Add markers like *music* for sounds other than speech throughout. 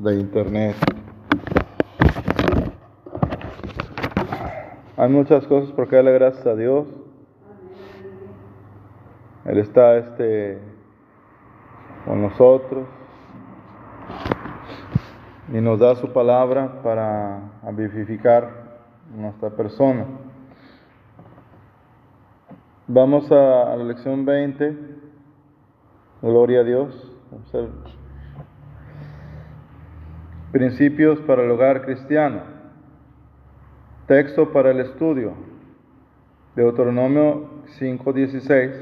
de internet. Hay muchas cosas por que darle gracias a Dios. Él está este con nosotros y nos da su palabra para vivificar nuestra persona. Vamos a, la lección 20. Gloria a Dios. Principios para el hogar cristiano. Texto para el estudio. Deuteronomio 5:16.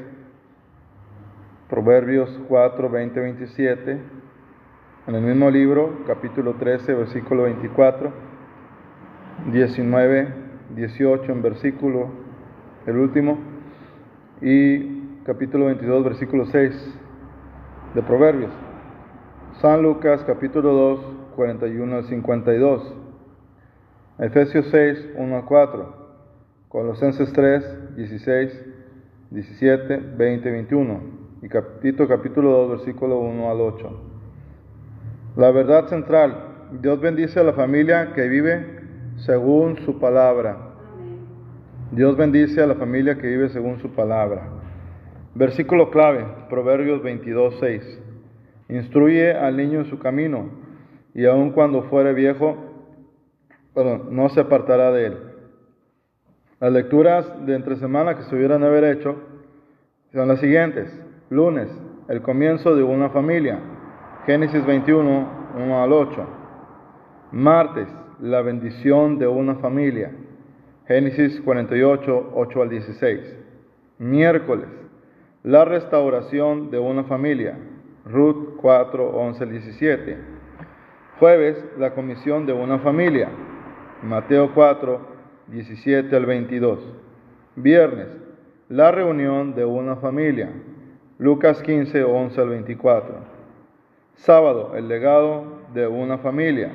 Proverbios 4, 20, 27. En el mismo libro, capítulo 13, versículo 24. 19, 18 en versículo, el último. Y capítulo 22, versículo 6 de Proverbios. San Lucas capítulo 2, 41 al 52. Efesios 6, 1 al 4. Colosenses 3, 16, 17, 20, 21. Y capítulo, capítulo 2, versículo 1 al 8. La verdad central. Dios bendice a la familia que vive según su palabra. Dios bendice a la familia que vive según su palabra. Versículo clave, Proverbios 22, 6. Instruye al niño en su camino, y aun cuando fuere viejo, no se apartará de él. Las lecturas de entre semana que se hubieran haber hecho son las siguientes. Lunes, el comienzo de una familia. Génesis 21, 1 al 8. Martes, la bendición de una familia. Génesis 48, 8 al 16. Miércoles, la restauración de una familia. Ruth 4, 11 17. Jueves, la comisión de una familia. Mateo 4, 17 al 22. Viernes, la reunión de una familia. Lucas 15, 11 al 24. Sábado, el legado de una familia.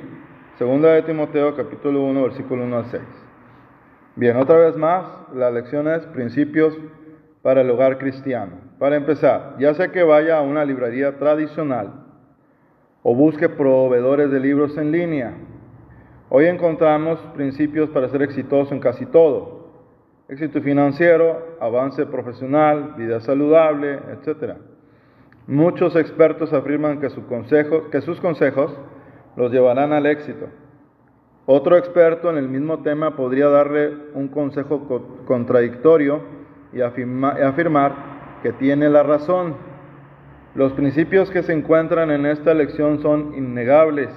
Segunda de Timoteo capítulo 1, versículo 1 al 6. Bien, otra vez más, la lección es principios para el hogar cristiano. Para empezar, ya sea que vaya a una librería tradicional o busque proveedores de libros en línea, hoy encontramos principios para ser exitoso en casi todo. Éxito financiero, avance profesional, vida saludable, etc. Muchos expertos afirman que, su sus consejos los llevarán al éxito. Otro experto en el mismo tema podría darle un consejo contradictorio y afirmar que tiene la razón. Los principios que se encuentran en esta lección son innegables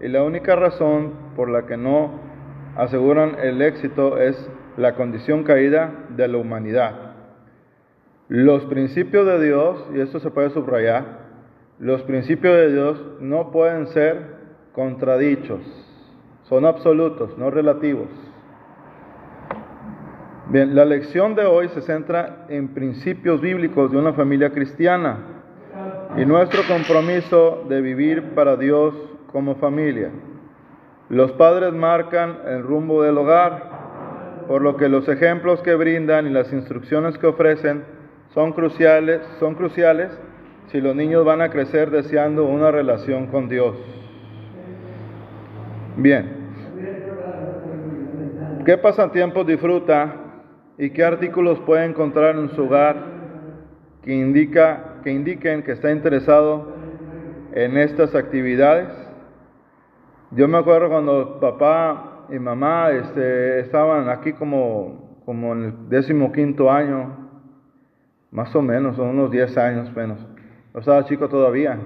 y la única razón por la que no aseguran el éxito es la condición caída de la humanidad. Los principios de Dios, y esto se puede subrayar, los principios de Dios no pueden ser contradichos, son absolutos, no relativos. Bien, la lección de hoy se centra en principios bíblicos de una familia cristiana y nuestro compromiso de vivir para Dios como familia. Los padres marcan el rumbo del hogar, por lo que los ejemplos que brindan y las instrucciones que ofrecen son cruciales, son cruciales si los niños van a crecer deseando una relación con Dios. Bien. ¿Qué pasatiempos disfruta y qué artículos puede encontrar en su hogar que, indica, que indiquen que está interesado en estas actividades. Yo me acuerdo cuando papá y mamá este, estaban aquí como, como en el décimo quinto año, más o menos, son unos 10 años menos. Yo estaba chico todavía.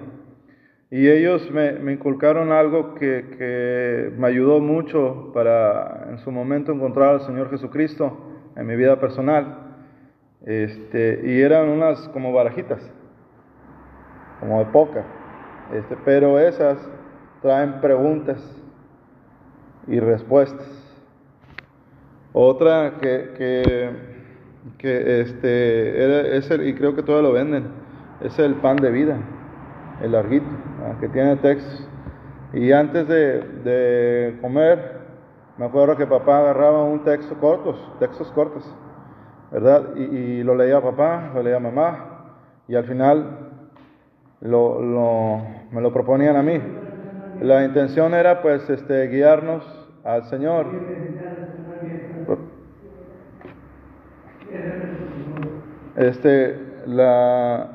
Y ellos me, me inculcaron algo que, que, me ayudó mucho para en su momento encontrar al Señor Jesucristo en mi vida personal. Este, y eran unas como barajitas, como de poca. Este, pero esas traen preguntas y respuestas. Otra que, que, este, es el, y creo que todos lo venden, es el pan de vida, el larguito, que tiene textos. Y antes de, comer, me acuerdo que papá agarraba un texto cortos, textos cortos, ¿verdad? Y, lo leía papá, lo leía mamá, y al final lo, me lo proponían a mí. La intención era pues este, guiarnos al Señor. Este, la,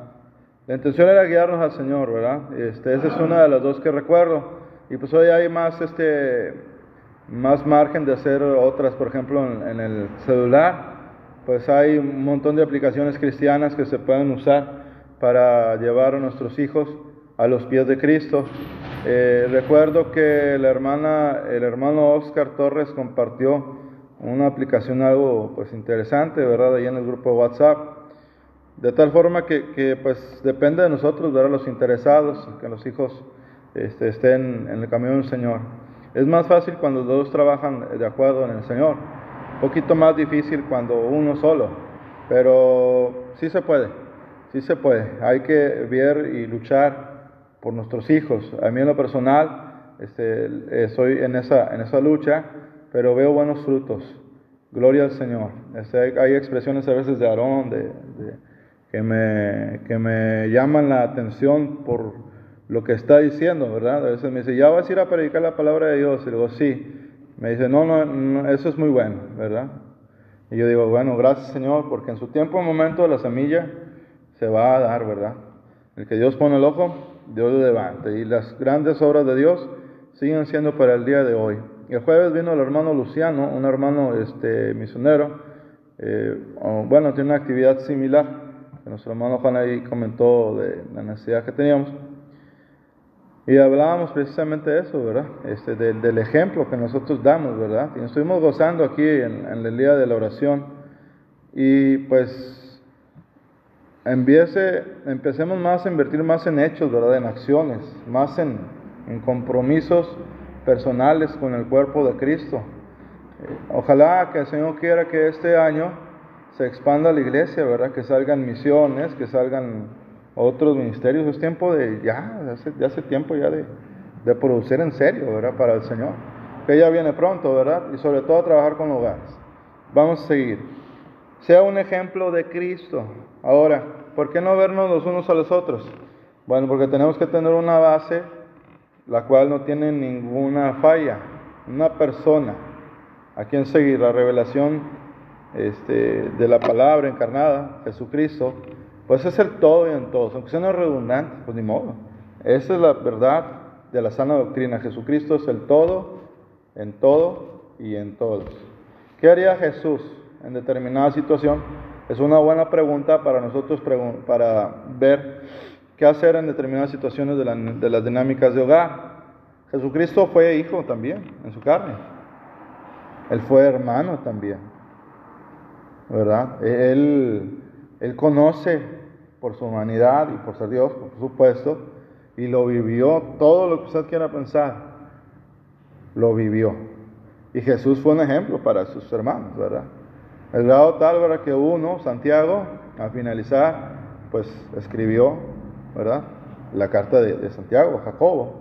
la intención era guiarnos al Señor, ¿verdad? Este, esa es una de las dos que recuerdo. Y pues hoy hay más, este, más margen de hacer otras, por ejemplo, en, en el celular, pues hay un montón de aplicaciones cristianas que se pueden usar para llevar a nuestros hijos a los pies de Cristo. Eh, recuerdo que la hermana, el hermano Oscar Torres compartió una aplicación algo pues interesante, ¿verdad? Ahí en el grupo WhatsApp. De tal forma que, que pues depende de nosotros, ver a los interesados, que los hijos este, estén en el camino del Señor. Es más fácil cuando dos trabajan de acuerdo en el Señor. Un poquito más difícil cuando uno solo, pero sí se puede, sí se puede. Hay que ver y luchar por nuestros hijos. A mí en lo personal este, estoy en esa, en esa lucha, pero veo buenos frutos. Gloria al Señor. Este, hay, expresiones a veces de Aarón que, me, que me llaman la atención por lo que está diciendo, ¿verdad? A veces me dice, ya vas a ir a predicar la palabra de Dios. Y digo, sí. Me dice, no, no, no, eso es muy bueno, ¿verdad? Y yo digo, bueno, gracias Señor, porque en su tiempo, en momento, la semilla se va a dar, ¿verdad? El que Dios pone el ojo, Dios lo levanta. Y las grandes obras de Dios siguen siendo para el día de hoy. El jueves vino el hermano Luciano, un hermano este, misionero. Eh, bueno, tiene una actividad similar. Que nuestro hermano Juan ahí comentó de la necesidad que teníamos. Y hablábamos precisamente de eso, ¿verdad? Este, del, ejemplo que nosotros damos, ¿verdad? Y nos estuvimos gozando aquí en el día de la oración. Y pues empiece, empecemos más a invertir más en hechos, ¿verdad? En acciones, más en, compromisos personales con el cuerpo de Cristo. Eh, ojalá que el Señor quiera que este año se expanda la iglesia, ¿verdad? Que salgan misiones, que salgan otros ministerios. Es tiempo de, ya, hace, tiempo ya de, de producir en serio, ¿verdad? Para el Señor. Que ya viene pronto, ¿verdad? Y sobre todo trabajar con hogares. Vamos a seguir. Sea un ejemplo de Cristo. Ahora, ¿por qué no vernos los unos a los otros? Bueno, porque tenemos que tener una base la cual no tiene ninguna falla, una persona a quien seguir, la revelación este, de la palabra encarnada, Jesucristo, pues es el todo y en todos, aunque sea no redundante, pues ni modo. Esa es la verdad de la sana doctrina. Jesucristo es el todo, en todo y en todos. ¿Qué haría Jesús en determinada situación? Es una buena pregunta para nosotros para ver qué hacer en determinadas situaciones de, la, de las dinámicas de hogar. Jesucristo fue hijo también en su carne. Él fue hermano también. ¿Verdad? Él, él conoce por su humanidad y por ser Dios, por supuesto, y lo vivió todo lo que usted quiera pensar. Lo vivió. Y Jesús fue un ejemplo para sus hermanos, ¿verdad? El grado tal, ¿verdad? Que uno, Santiago, al finalizar, pues escribió, ¿verdad? La carta de, de Santiago, Jacobo.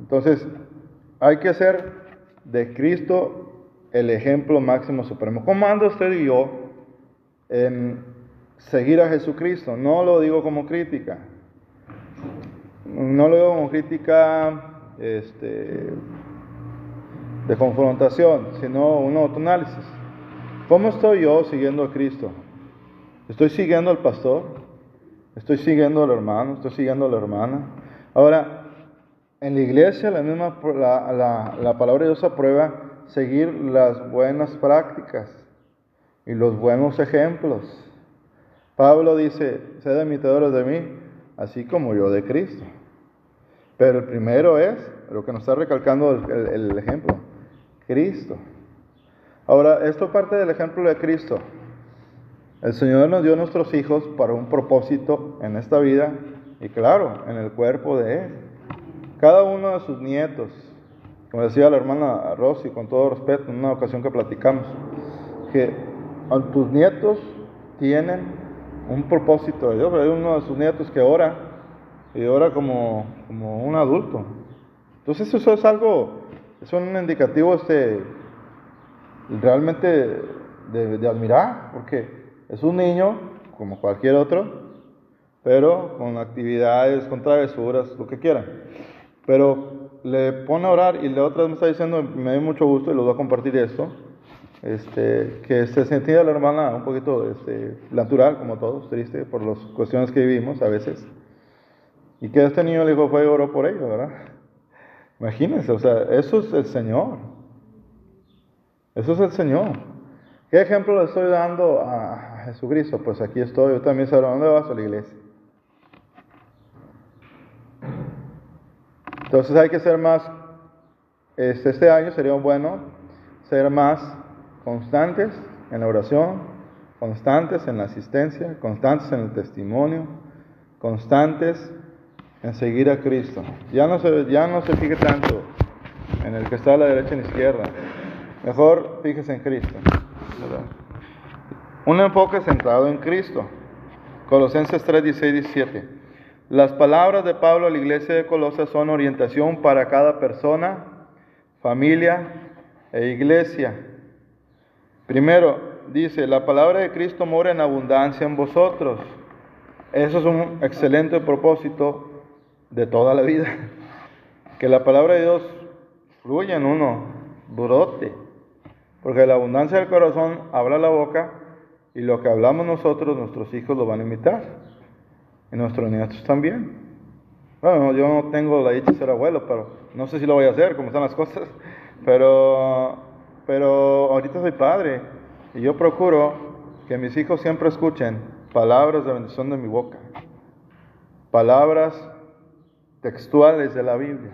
Entonces, hay que hacer de Cristo el ejemplo máximo supremo. ¿Cómo anda usted y yo en seguir a Jesucristo? No lo digo como crítica. No lo digo como crítica este, de confrontación, sino un autoanálisis. ¿Cómo estoy yo siguiendo a Cristo? ¿Estoy siguiendo al pastor? ¿Estoy siguiendo al hermano? ¿Estoy siguiendo a la hermana? Ahora, en la iglesia la misma la, la, la palabra de Dios aprueba seguir las buenas prácticas y los buenos ejemplos. Pablo dice, sed imitadores de mí, así como yo de Cristo. Pero el primero es, lo que nos está recalcando el, el, el ejemplo, Cristo. Ahora, esto parte del ejemplo de Cristo. El Señor nos dio nuestros hijos para un propósito en esta vida y claro, en el cuerpo de Él. Cada uno de sus nietos, como decía la hermana Rosy, con todo respeto, en una ocasión que platicamos, que tus nietos tienen un propósito de Dios. Hay uno de sus nietos que ora y ora como, como un adulto. Entonces eso es algo, es un indicativo este, realmente de, de, admirar, porque es un niño como cualquier otro, pero con actividades, con travesuras, lo que quieran. Pero le pone a orar y la otra vez me está diciendo, me dio mucho gusto y lo voy a compartir esto, este, que se sentía la hermana un poquito este, natural, como todos, triste por las cuestiones que vivimos a veces. Y que este niño le dijo, fue y oró por ello, ¿verdad? Imagínense, o sea, eso es el Señor. Eso es el Señor. ¿Qué ejemplo le estoy dando a Jesucristo? Pues aquí estoy, yo también sé dónde vas a la iglesia. Entonces hay que ser más, este, este año sería bueno ser más constantes en la oración, constantes en la asistencia, constantes en el testimonio, constantes en seguir a Cristo. Ya no se, ya no se fije tanto en el que está a la derecha y a la izquierda. Mejor fíjese en Cristo. Un enfoque centrado en Cristo. Colosenses 3, 16, 17. Las palabras de Pablo a la iglesia de Colosas son orientación para cada persona, familia e iglesia. Primero, dice, la palabra de Cristo mora en abundancia en vosotros. Eso es un excelente propósito de toda la vida. *laughs* Que la palabra de Dios fluya en uno, brote. Porque la abundancia del corazón habla la boca y lo que hablamos nosotros, nuestros hijos lo van a imitar y nuestros nietos también. Bueno, yo no tengo la dicha de ser abuelo, pero no sé si lo voy a hacer, como están las cosas, pero, pero ahorita soy padre y yo procuro que mis hijos siempre escuchen palabras de bendición de mi boca, palabras textuales de la Biblia.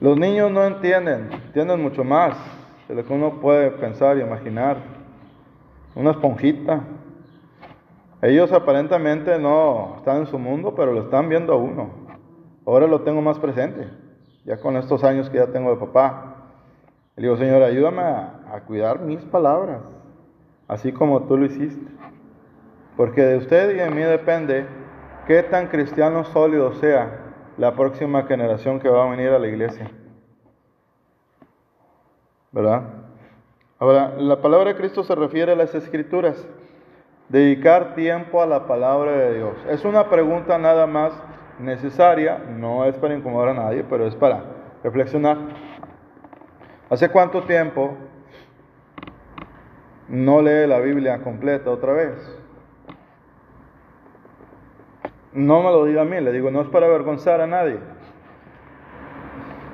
Los niños no entienden, entienden mucho más de lo que uno puede pensar y imaginar. Una esponjita, ellos aparentemente no están en su mundo, pero lo están viendo a uno. Ahora lo tengo más presente, ya con estos años que ya tengo de papá. Le digo, Señor, ayúdame a, cuidar mis palabras, así como tú lo hiciste. Porque de usted y de mí depende qué tan cristiano sólido sea la próxima generación que va a venir a la iglesia. ¿Verdad? Ahora, la palabra de Cristo se refiere a las escrituras dedicar tiempo a la palabra de Dios? Es una pregunta nada más necesaria, no es para incomodar a nadie, pero es para reflexionar. ¿Hace cuánto tiempo no lee la Biblia completa otra vez? No me lo diga a mí, le digo, no es para avergonzar a nadie.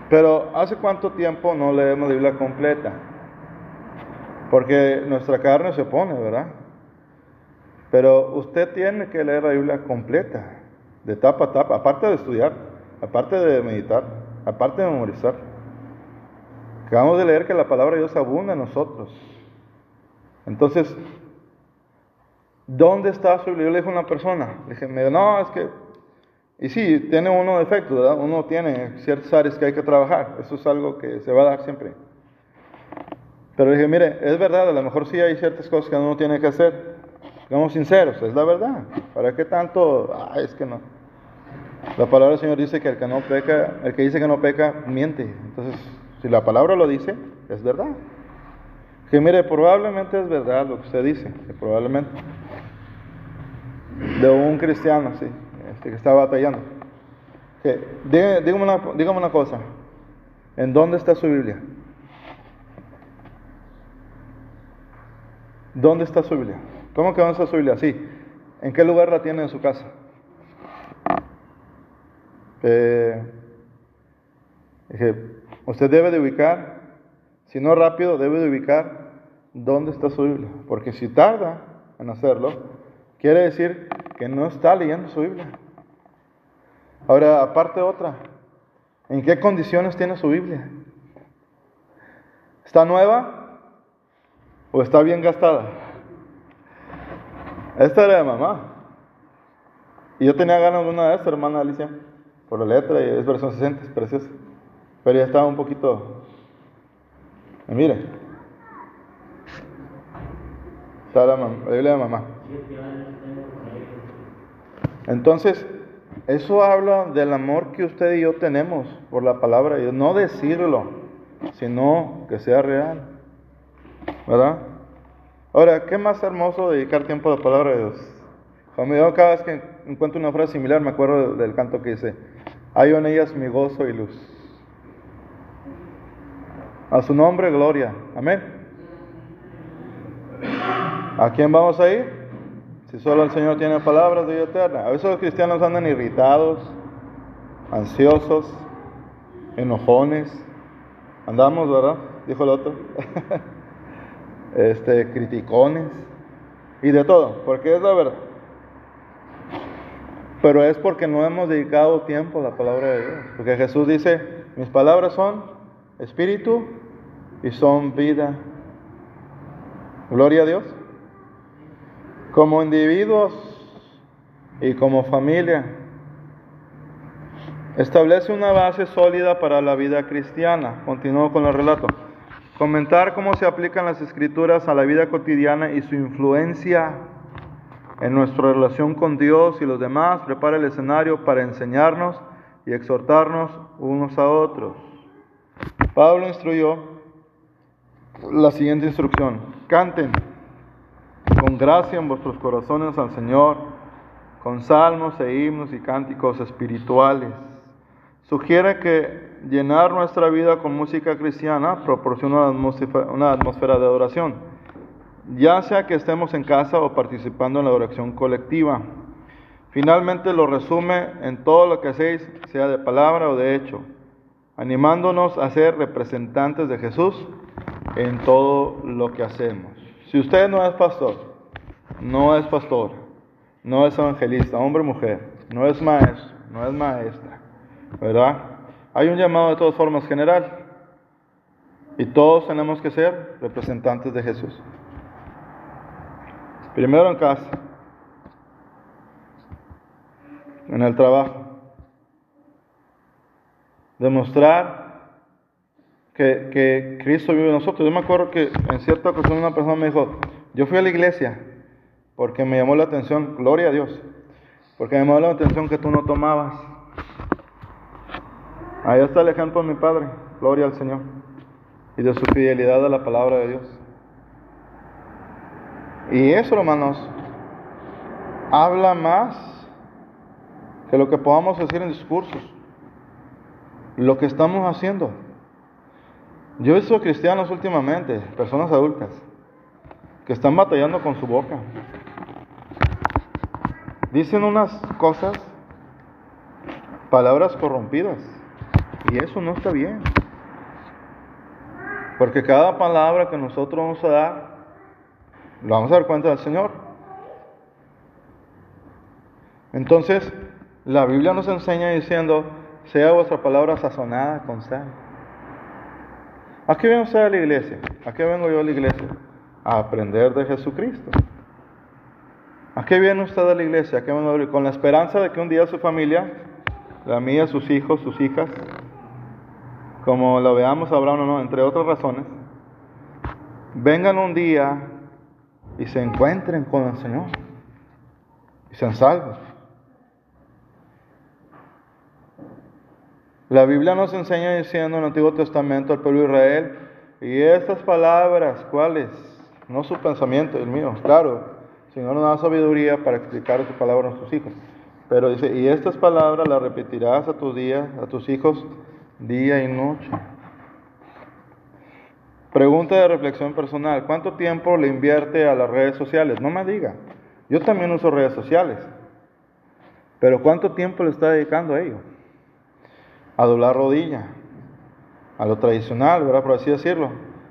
Pero ¿hace cuánto tiempo no leemos la Biblia completa? Porque nuestra carne se pone, ¿verdad? Pero usted tiene que leer la Biblia completa, de tapa a tapa, aparte de estudiar, aparte de meditar, aparte de memorizar. Acabamos de leer que la palabra de Dios abunda en nosotros. Entonces, ¿dónde está su Biblia? Yo le dije a una persona, le dije, no, es que, y sí, tiene uno defectos, ¿verdad? Uno tiene ciertas áreas que hay que trabajar, eso es algo que se va a dar siempre. Pero dije, mire, es verdad, a lo mejor sí hay ciertas cosas que uno tiene que hacer, Seamos sinceros, es la verdad. ¿Para qué tanto? Ah, es que no. La palabra del Señor dice que el que no peca, el que dice que no peca, miente. Entonces, si la palabra lo dice, es verdad. Que mire, probablemente es verdad lo que usted dice, probablemente. De un cristiano, sí, este, que está batallando. Dígame, una, cosa, ¿en dónde está su Biblia? ¿Dónde está su Biblia? ¿Cómo que a su Biblia? Sí. ¿En qué lugar la tiene en su casa? Eh, usted debe de ubicar, si no rápido, debe de ubicar dónde está su Biblia. Porque si tarda en hacerlo, quiere decir que no está leyendo su Biblia. Ahora, aparte otra, ¿en qué condiciones tiene su Biblia? ¿Está nueva o está bien gastada? Esta era de mamá. Y yo tenía ganas de una de estas, hermana Alicia, por la letra y es versión 60, es preciosa. Pero ya estaba un poquito. Y mire. Está la, Biblia de mamá. Entonces, eso habla del amor que usted y yo tenemos por la palabra de Dios. No decirlo, sino que sea real. ¿Verdad? Ahora, ¿qué más hermoso dedicar tiempo a la palabra de Dios? Cuando cada vez que encuentro una frase similar, me acuerdo del canto que dice, Hay en ellas mi gozo y luz. A su nombre, gloria. Amén. ¿A quién vamos a ir? Si solo el Señor tiene palabras de vida eterna. A veces los cristianos andan irritados, ansiosos, enojones. Andamos, ¿verdad? Dijo el otro. *laughs* este, criticones. Y de todo, porque es la verdad. Pero es porque no hemos dedicado tiempo a la palabra de Dios. Porque Jesús dice, mis palabras son espíritu y son vida. Gloria a Dios. Como individuos y como familia, establece una base sólida para la vida cristiana. Continúo con el relato. Comentar cómo se aplican las escrituras a la vida cotidiana y su influencia en nuestra relación con Dios y los demás prepara el escenario para enseñarnos y exhortarnos unos a otros. Pablo instruyó la siguiente instrucción. Canten con gracia en vuestros corazones al Señor, con salmos e himnos y cánticos espirituales. Sugiere que llenar nuestra vida con música cristiana proporciona una atmósfera, de adoración, ya sea que estemos en casa o participando en la oración colectiva. Finalmente lo resume en todo lo que hacéis, sea de palabra o de hecho, animándonos a ser representantes de Jesús en todo lo que hacemos. Si usted no es pastor, no es pastor, no es evangelista, hombre o mujer, no es maestro, no es maestra, ¿verdad? Hay un llamado de todas formas general y todos tenemos que ser representantes de Jesús. Primero en casa, en el trabajo. Demostrar que, Cristo vive en nosotros. Yo me acuerdo que en cierta ocasión una persona me dijo, yo fui a la iglesia porque me llamó la atención, gloria a Dios, porque me llamó la atención que tú no tomabas. Ahí está el ejemplo de mi padre, gloria al Señor, y de su fidelidad a la palabra de Dios. Y eso, hermanos, habla más que lo que podamos decir en discursos, lo que estamos haciendo. Yo he visto cristianos últimamente, personas adultas, que están batallando con su boca. Dicen unas cosas, palabras corrompidas, y eso no está bien. Porque cada palabra que nosotros vamos a dar, lo vamos a dar cuenta del Señor. Entonces, la Biblia nos enseña diciendo, sea vuestra palabra sazonada con sal. ¿A qué viene usted a la iglesia? ¿A qué vengo yo a la iglesia? A aprender de Jesucristo. ¿A qué viene usted a la iglesia? ¿A qué vengo a Con la esperanza de que un día su familia, la mía, sus hijos, sus hijas, como lo veamos Abraham o no, entre otras razones, vengan un día y se encuentren con el Señor y sean salvos. La Biblia nos enseña diciendo en el Antiguo Testamento al pueblo de Israel, y estas palabras, ¿cuáles? No su pensamiento, el mío, claro. Señor nos da sabiduría para explicar su palabra a nuestros hijos. Pero dice, y estas palabras las repetirás a tus días, a tus hijos, día y noche. Pregunta de reflexión personal, ¿cuánto tiempo le invierte a las redes sociales? No me diga, yo también uso redes sociales, pero ¿cuánto tiempo le está dedicando a ello? A doblar rodilla, a lo tradicional, ¿verdad? Por así decirlo,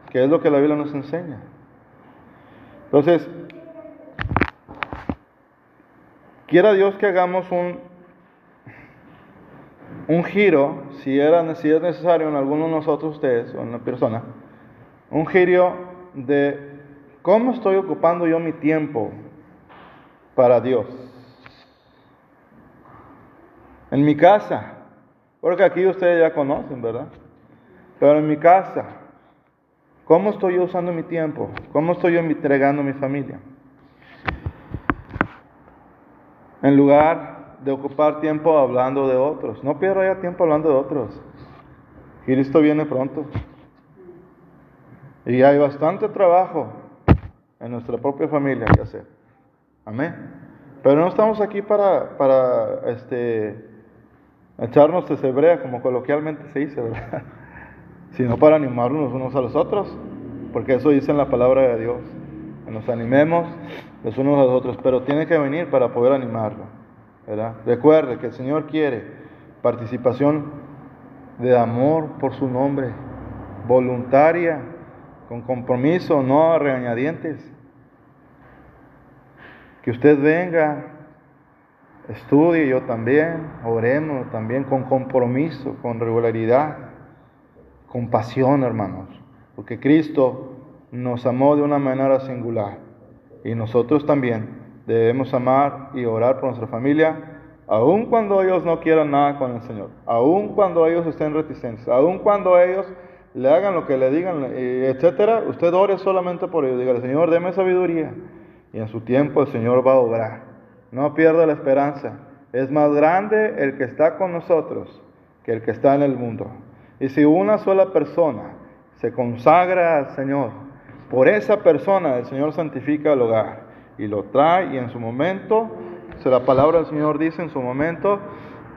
que es lo que la Biblia nos enseña. Entonces, quiera Dios que hagamos un un giro, si, era, si es necesario en alguno de nosotros, ustedes o en una persona, un giro de cómo estoy ocupando yo mi tiempo para Dios. En mi casa, porque aquí ustedes ya conocen, ¿verdad? Pero en mi casa, ¿cómo estoy yo usando mi tiempo? ¿Cómo estoy yo entregando mi familia? En lugar de ocupar tiempo hablando de otros. No pierda ya tiempo hablando de otros. Cristo viene pronto. Y hay bastante trabajo en nuestra propia familia que hacer. Amén. Pero no estamos aquí para, para este, echarnos de hebrea, como coloquialmente se dice, ¿verdad? Sino para animarnos unos a los otros, porque eso dice en la palabra de Dios, que nos animemos los unos a los otros, pero tiene que venir para poder animarlo, ¿verdad? Recuerde que el Señor quiere participación de amor por su nombre, voluntaria, con compromiso, no a regañadientes. Que usted venga, estudie, yo también, oremos también con compromiso, con regularidad, con pasión, hermanos, porque Cristo nos amó de una manera singular. Y nosotros también debemos amar y orar por nuestra familia, aun cuando ellos no quieran nada con el Señor, aun cuando ellos estén reticentes, aun cuando ellos le hagan lo que le digan, etcétera, usted ore solamente por ellos, dígale, Señor, deme sabiduría, y en su tiempo el Señor va a obrar. No pierda la esperanza. Es más grande el que está con nosotros que el que está en el mundo. Y si una sola persona se consagra al Señor, por esa persona el Señor santifica el hogar y lo trae y en su momento, si la palabra del Señor dice en su momento,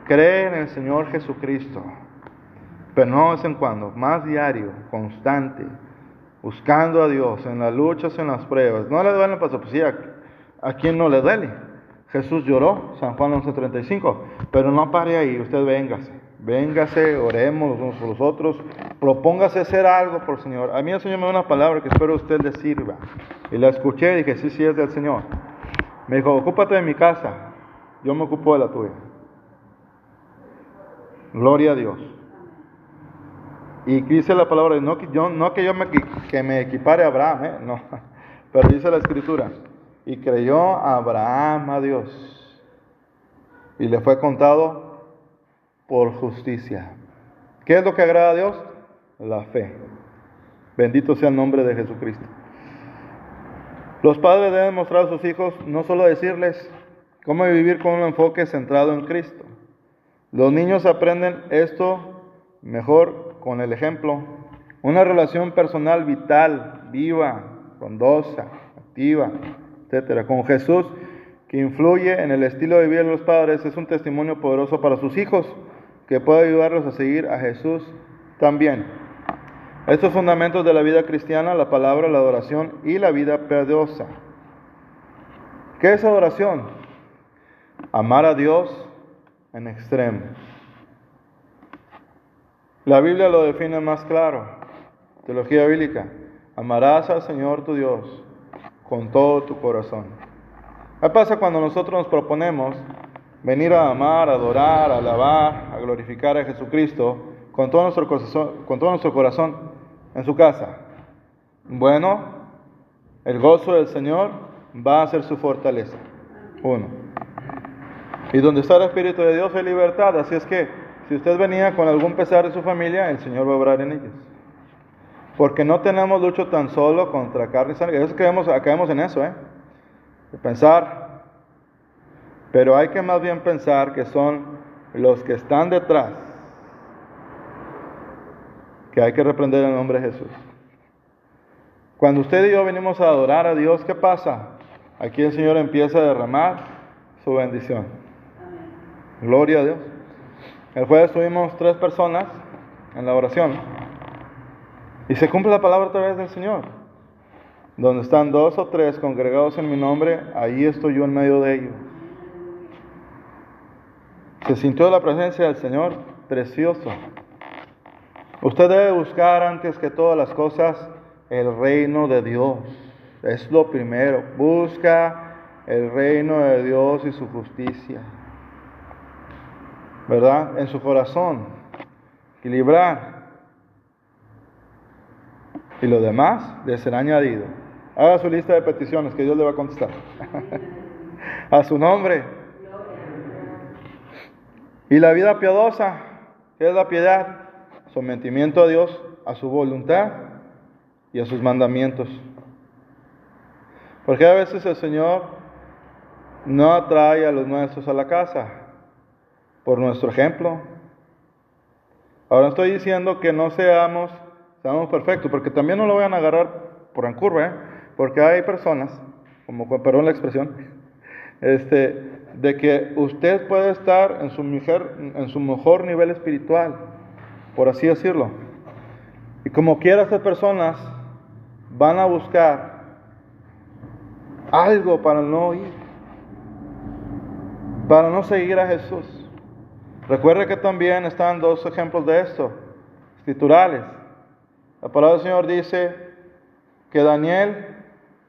cree en el Señor Jesucristo. Pero no vez en cuando, más diario, constante, buscando a Dios en las luchas, en las pruebas. No le duele, pastor, pues sí, a, a quien no le duele. Jesús lloró, San Juan 11:35, pero no pare ahí, usted véngase, véngase, oremos los unos por los otros, propóngase hacer algo por el Señor. A mí el Señor me da una palabra que espero usted le sirva. Y la escuché y dije, sí, sí, es del Señor. Me dijo, ocúpate de mi casa, yo me ocupo de la tuya. Gloria a Dios. Y dice la palabra, no que yo me, que me equipare a Abraham, ¿eh? no, *laughs* pero dice la escritura, y creyó Abraham a Dios, y le fue contado por justicia. ¿Qué es lo que agrada a Dios? La fe. Bendito sea el nombre de Jesucristo. Los padres deben mostrar a sus hijos, no solo decirles cómo vivir con un enfoque centrado en Cristo. Los niños aprenden esto mejor con el ejemplo, una relación personal vital, viva, frondosa, activa, con Jesús que influye en el estilo de vida de los padres es un testimonio poderoso para sus hijos que puede ayudarlos a seguir a Jesús también. Estos fundamentos de la vida cristiana, la palabra, la adoración y la vida piadosa. ¿Qué es adoración? Amar a Dios en extremo. La Biblia lo define más claro. Teología bíblica. Amarás al Señor tu Dios con todo tu corazón. ¿Qué pasa cuando nosotros nos proponemos venir a amar, a adorar, a alabar, a glorificar a Jesucristo con todo nuestro corazón, con todo nuestro corazón en su casa? Bueno, el gozo del Señor va a ser su fortaleza. Uno. Y donde está el Espíritu de Dios hay libertad. Así es que si usted venía con algún pesar de su familia, el Señor va a obrar en ellos. Porque no tenemos lucho tan solo contra carne y sangre. Creemos, caemos en eso, ¿eh? De pensar. Pero hay que más bien pensar que son los que están detrás que hay que reprender en el nombre de Jesús. Cuando usted y yo venimos a adorar a Dios, ¿qué pasa? Aquí el Señor empieza a derramar su bendición. Gloria a Dios. El jueves tuvimos tres personas en la oración y se cumple la palabra a través del Señor. Donde están dos o tres congregados en mi nombre, ahí estoy yo en medio de ellos. Se sintió la presencia del Señor precioso. Usted debe buscar antes que todas las cosas el reino de Dios. Es lo primero. Busca el reino de Dios y su justicia. ¿verdad? En su corazón. Equilibrar. Y lo demás le será añadido. Haga su lista de peticiones que Dios le va a contestar. *laughs* a su nombre. Y la vida piadosa, ¿qué es la piedad? Sometimiento a Dios, a su voluntad y a sus mandamientos. Porque a veces el Señor no atrae a los nuestros a la casa, por nuestro ejemplo. Ahora estoy diciendo que no seamos, seamos perfectos, porque también no lo vayan a agarrar por en curva, ¿eh? porque hay personas, como perdón la expresión, este, de que usted puede estar en su, mejor, en su mejor nivel espiritual, por así decirlo. Y como quiera estas personas van a buscar algo para no ir, para no seguir a Jesús. Recuerde que también están dos ejemplos de esto, escriturales. La palabra del Señor dice que Daniel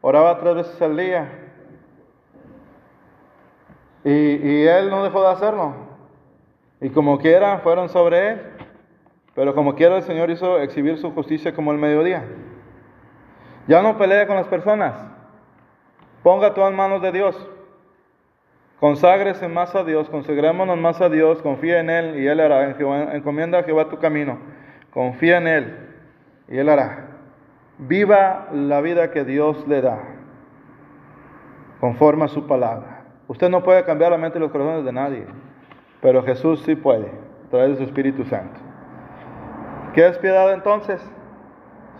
oraba tres veces al día y, él no dejó de hacerlo. Y como quiera, fueron sobre él. Pero como quiera, el Señor hizo exhibir su justicia como el mediodía. Ya no pelea con las personas. Ponga todo en manos de Dios. Conságrese más a Dios, consagrémonos más a Dios, confía en Él y Él hará. Encomienda a Jehová tu camino. Confía en Él y Él hará. Viva la vida que Dios le da, conforme a su palabra. Usted no puede cambiar la mente y los corazones de nadie, pero Jesús sí puede, a través de su Espíritu Santo. ¿Qué es piedad entonces?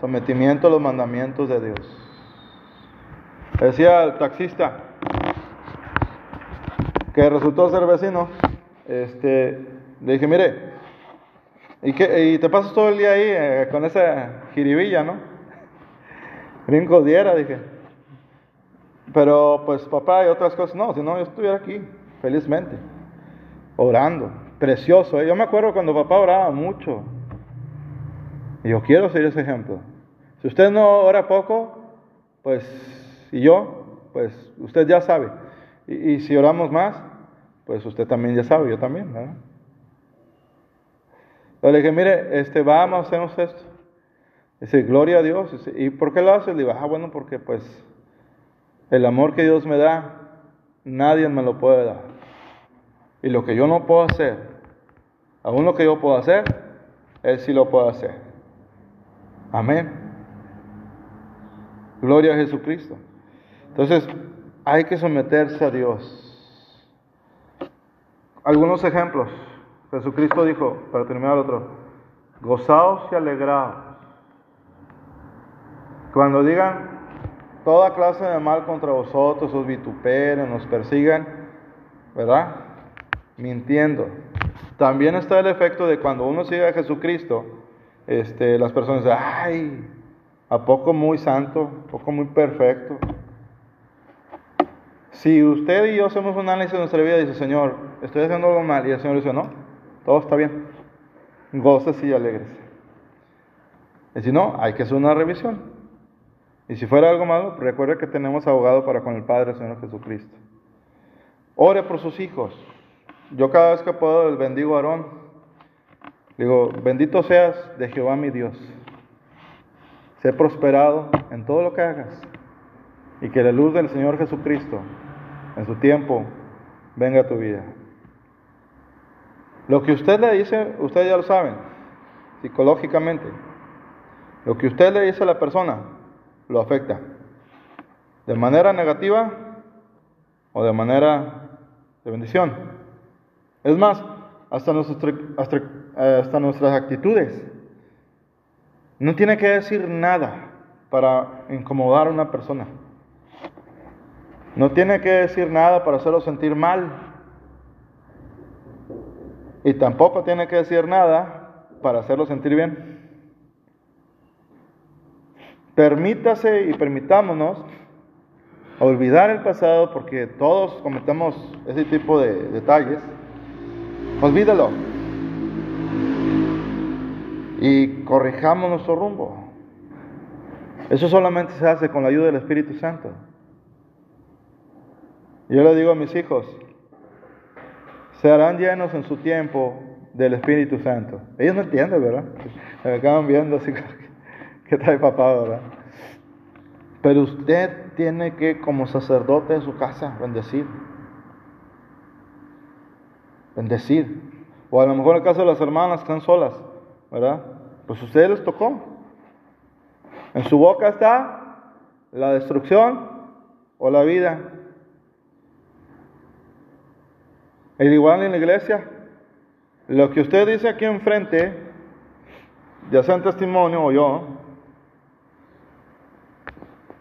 Sometimiento a los mandamientos de Dios. Decía el taxista que resultó ser vecino, este, le dije, mire, ¿y, qué, y te pasas todo el día ahí eh, con esa jiribilla, ¿no? Brinco diera, dije. Pero pues papá y otras cosas, no, si no yo estuviera aquí, felizmente, orando, precioso. ¿eh? Yo me acuerdo cuando papá oraba mucho. Y yo quiero ser ese ejemplo. Si usted no ora poco, pues, y yo, pues usted ya sabe. Y, si oramos más, pues usted también ya sabe, yo también, ¿verdad? Le dije, mire, este, vamos, hacemos esto. Dice, gloria a Dios. ¿y por qué lo hace? Le digo, ah, bueno, porque pues el amor que Dios me da, nadie me lo puede dar. Y lo que yo no puedo hacer, aún lo que yo puedo hacer, Él sí lo puede hacer. Amén. Gloria a Jesucristo. Entonces, hay que someterse a Dios. Algunos ejemplos. Jesucristo dijo, para terminar otro, gozaos y alegraos. Cuando digan toda clase de mal contra vosotros, os vituperen, os persigan, ¿verdad? Mintiendo. También está el efecto de cuando uno sigue a Jesucristo, este, las personas dicen, ay, ¿a poco muy santo? ¿A poco muy perfecto? Si usted y yo hacemos un análisis de nuestra vida dice, Señor, estoy haciendo algo mal, y el Señor dice, no, todo está bien, goces y alegres. Y si no, hay que hacer una revisión. Y si fuera algo malo, recuerde que tenemos abogado para con el Padre, Señor Jesucristo. Ore por sus hijos. Yo cada vez que puedo les bendigo a Aarón. Digo, bendito seas de Jehová mi Dios. Sé prosperado en todo lo que hagas. Y que la luz del Señor Jesucristo en su tiempo, venga a tu vida. Lo que usted le dice, ustedes ya lo saben, psicológicamente. Lo que usted le dice a la persona lo afecta. De manera negativa o de manera de bendición. Es más, hasta, hasta nuestras actitudes. No tiene que decir nada para incomodar a una persona. No tiene que decir nada para hacerlo sentir mal. Y tampoco tiene que decir nada para hacerlo sentir bien. Permítase y permitámonos olvidar el pasado porque todos cometemos ese tipo de detalles. Olvídalo. Y corrijamos nuestro rumbo. Eso solamente se hace con la ayuda del Espíritu Santo. Yo le digo a mis hijos, se harán llenos en su tiempo del Espíritu Santo. Ellos no entienden, ¿verdad? Me acaban viendo así, *laughs* ¿qué trae papá, verdad? Pero usted tiene que, como sacerdote de su casa, bendecir. Bendecir. O a lo mejor en el caso de las hermanas que están solas, ¿verdad? Pues a ustedes les tocó. En su boca está la destrucción o la vida. El igual en la iglesia, lo que usted dice aquí enfrente, ya sea en testimonio o yo,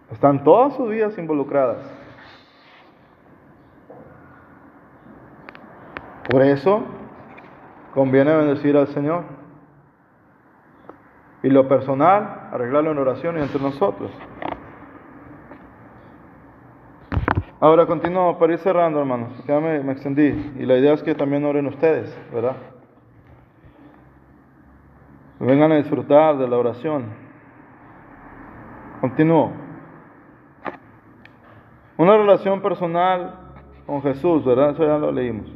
están todas sus vidas involucradas. Por eso conviene bendecir al Señor. Y lo personal, arreglarlo en oración y entre nosotros. Ahora continúo para ir cerrando, hermanos. Ya me, me extendí. Y la idea es que también oren ustedes, ¿verdad? Vengan a disfrutar de la oración. Continúo. Una relación personal con Jesús, ¿verdad? Eso ya lo leímos.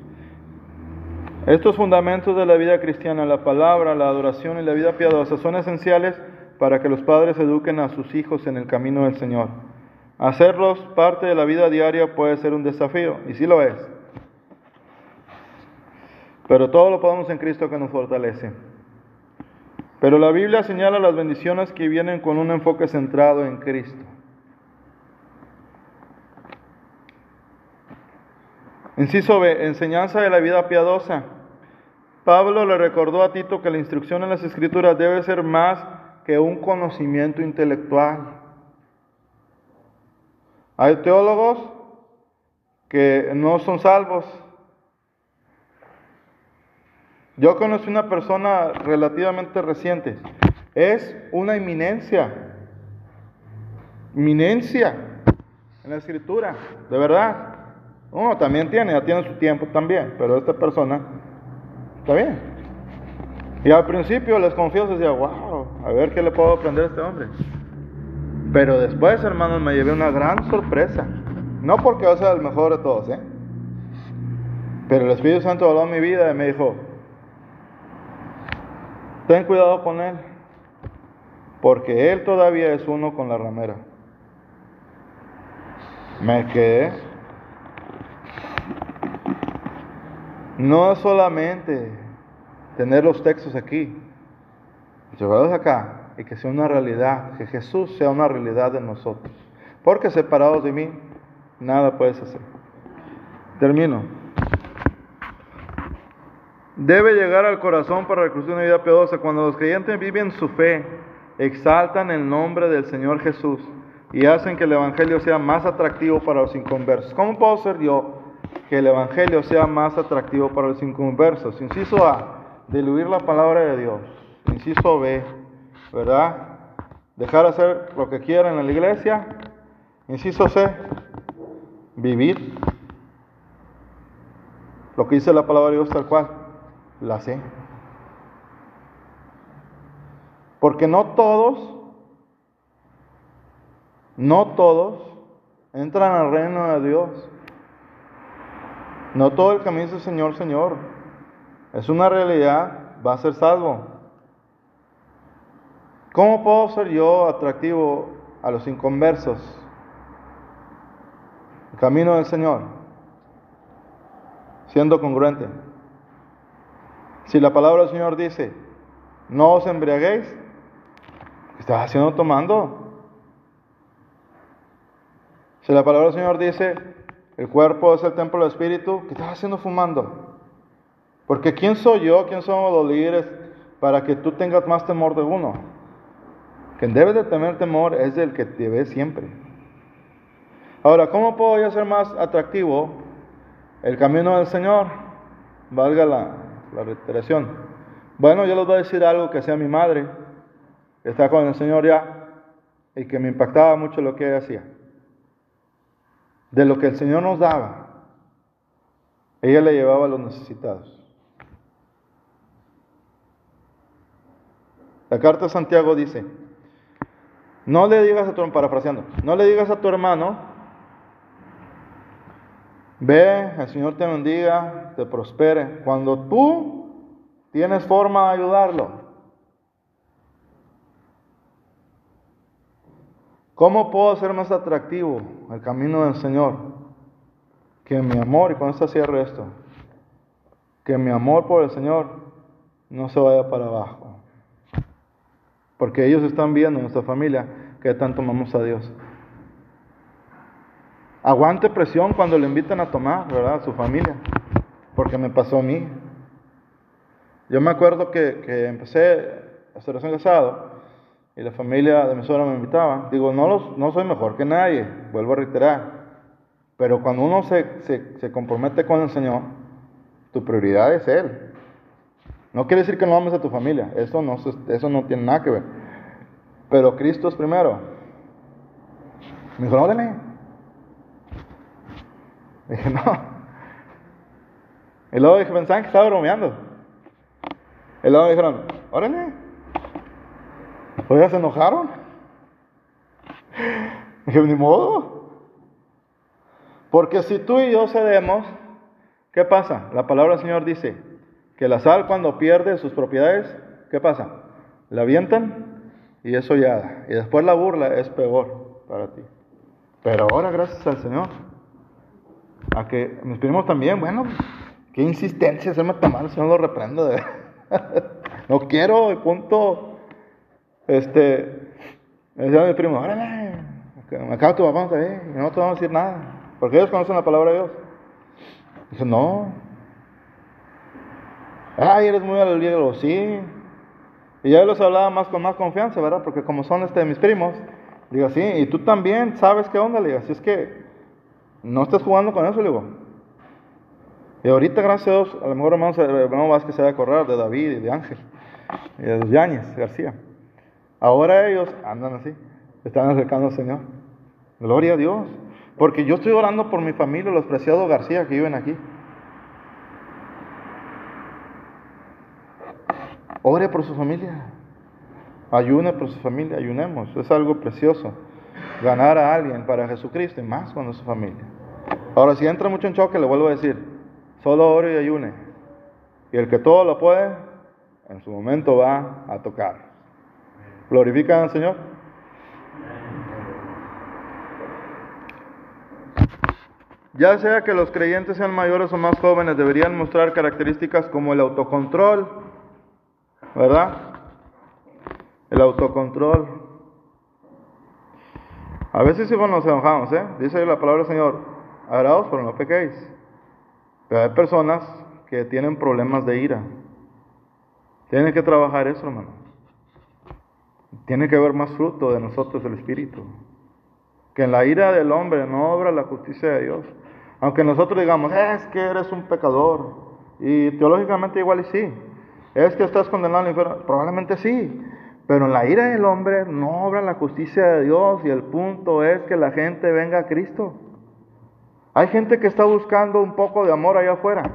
Estos fundamentos de la vida cristiana, la palabra, la adoración y la vida piadosa, son esenciales para que los padres eduquen a sus hijos en el camino del Señor. Hacerlos parte de la vida diaria puede ser un desafío, y sí lo es. Pero todo lo podemos en Cristo que nos fortalece. Pero la Biblia señala las bendiciones que vienen con un enfoque centrado en Cristo. Inciso B, enseñanza de la vida piadosa. Pablo le recordó a Tito que la instrucción en las escrituras debe ser más que un conocimiento intelectual. Hay teólogos que no son salvos, yo conocí una persona relativamente reciente. Es una eminencia. Eminencia en la escritura, de verdad. Uno también tiene, ya tiene su tiempo también, pero esta persona está bien. Y al principio les confieso, decía, wow, a ver qué le puedo aprender a este hombre. Pero después, hermanos, me llevé una gran sorpresa. No porque yo sea el mejor de todos, ¿eh? Pero el Espíritu Santo habló mi vida y me dijo, Ten cuidado con él, porque él todavía es uno con la ramera. Me quedé. No es solamente tener los textos aquí, llevarlos acá y que sea una realidad, que Jesús sea una realidad en nosotros. Porque separados de mí, nada puedes hacer. Termino debe llegar al corazón para recluir una vida piadosa. Cuando los creyentes viven su fe, exaltan el nombre del Señor Jesús y hacen que el Evangelio sea más atractivo para los inconversos. ¿Cómo puedo ser yo que el Evangelio sea más atractivo para los inconversos? Inciso A, diluir la palabra de Dios. Inciso B, ¿verdad? Dejar hacer lo que quieran en la iglesia. Inciso C, vivir lo que dice la palabra de Dios tal cual la sé. Porque no todos, no todos entran al reino de Dios. No todo el camino dice Señor, Señor. Es una realidad, va a ser salvo. ¿Cómo puedo ser yo atractivo a los inconversos? El camino del Señor, siendo congruente. Si la palabra del Señor dice, no os embriaguéis, ¿qué estás haciendo tomando? Si la palabra del Señor dice, el cuerpo es el templo del Espíritu, ¿qué estás haciendo fumando? Porque ¿quién soy yo? ¿Quién somos los líderes para que tú tengas más temor de uno? Quien debe de tener temor es el que te ve siempre. Ahora, ¿cómo puedo yo hacer más atractivo el camino del Señor? Valga la, la reiteración. Bueno, yo les voy a decir algo que hacía mi madre, que está con el Señor ya, y que me impactaba mucho lo que ella hacía. De lo que el Señor nos daba, ella le llevaba a los necesitados. La carta de Santiago dice, no le digas a tu, parafraseando, no le digas a tu hermano, Ve, el Señor te bendiga, te prospere. Cuando tú tienes forma de ayudarlo. ¿Cómo puedo ser más atractivo el camino del Señor? Que mi amor, y con esto cierro esto, que mi amor por el Señor no se vaya para abajo. Porque ellos están viendo, nuestra familia, que tanto amamos a Dios. Aguante presión cuando le invitan a tomar, ¿verdad? A su familia. Porque me pasó a mí. Yo me acuerdo que, que empecé a ser recién casado y la familia de mi suegra me invitaba. Digo, no, los, no soy mejor que nadie, vuelvo a reiterar. Pero cuando uno se, se, se compromete con el Señor, Tu prioridad es Él. No quiere decir que no ames a tu familia, eso no, eso no tiene nada que ver. Pero Cristo es primero. Me dijo, órale. *laughs* Dije, no. Y luego dije, pensaban que estaba bromeando. Y luego me dijeron, órale. Oiga, se enojaron. *laughs* Dije, ni modo. Porque si tú y yo cedemos, ¿qué pasa? La palabra del Señor dice que la sal cuando pierde sus propiedades, ¿qué pasa? La avientan y eso ya. Y después la burla es peor para ti. Pero ahora, gracias al Señor, a que mis primos también, bueno, qué insistencia hacerme tomar, el Señor lo reprendo. De... *laughs* no quiero, y punto. Este, decía mi primo, órale, me acaba tu papá no te vamos a decir nada, porque ellos conocen la palabra de Dios. Dice, no. Ay, eres muy aleluya, sí. Y ya los hablaba más con más confianza, ¿verdad? Porque como son este, mis primos, digo, sí, y tú también sabes qué onda, le digo, así es que no estás jugando con eso, le digo. Y ahorita, gracias a Dios, a lo mejor hermano, hermano Vázquez se va a acordar de David y de Ángel, y de Yáñez García. Ahora ellos andan así, están acercando al Señor. Gloria a Dios. Porque yo estoy orando por mi familia, los preciados García que viven aquí. Ore por su familia. Ayune por su familia, ayunemos. Es algo precioso. Ganar a alguien para Jesucristo y más cuando es su familia. Ahora, si entra mucho en choque, le vuelvo a decir, solo ore y ayune. Y el que todo lo puede, en su momento va a tocar. ¿Glorifican al Señor? Ya sea que los creyentes sean mayores o más jóvenes, deberían mostrar características como el autocontrol, ¿verdad? El autocontrol. A veces sí nos enojamos, ¿eh? Dice la palabra del Señor, agradaos pero no pequéis. Pero hay personas que tienen problemas de ira. Tienen que trabajar eso, hermano. Tiene que haber más fruto de nosotros el Espíritu. Que en la ira del hombre no obra la justicia de Dios. Aunque nosotros digamos, es que eres un pecador. Y teológicamente igual y sí. Es que estás condenado al infierno. Probablemente sí. Pero en la ira del hombre no obra la justicia de Dios. Y el punto es que la gente venga a Cristo. Hay gente que está buscando un poco de amor allá afuera.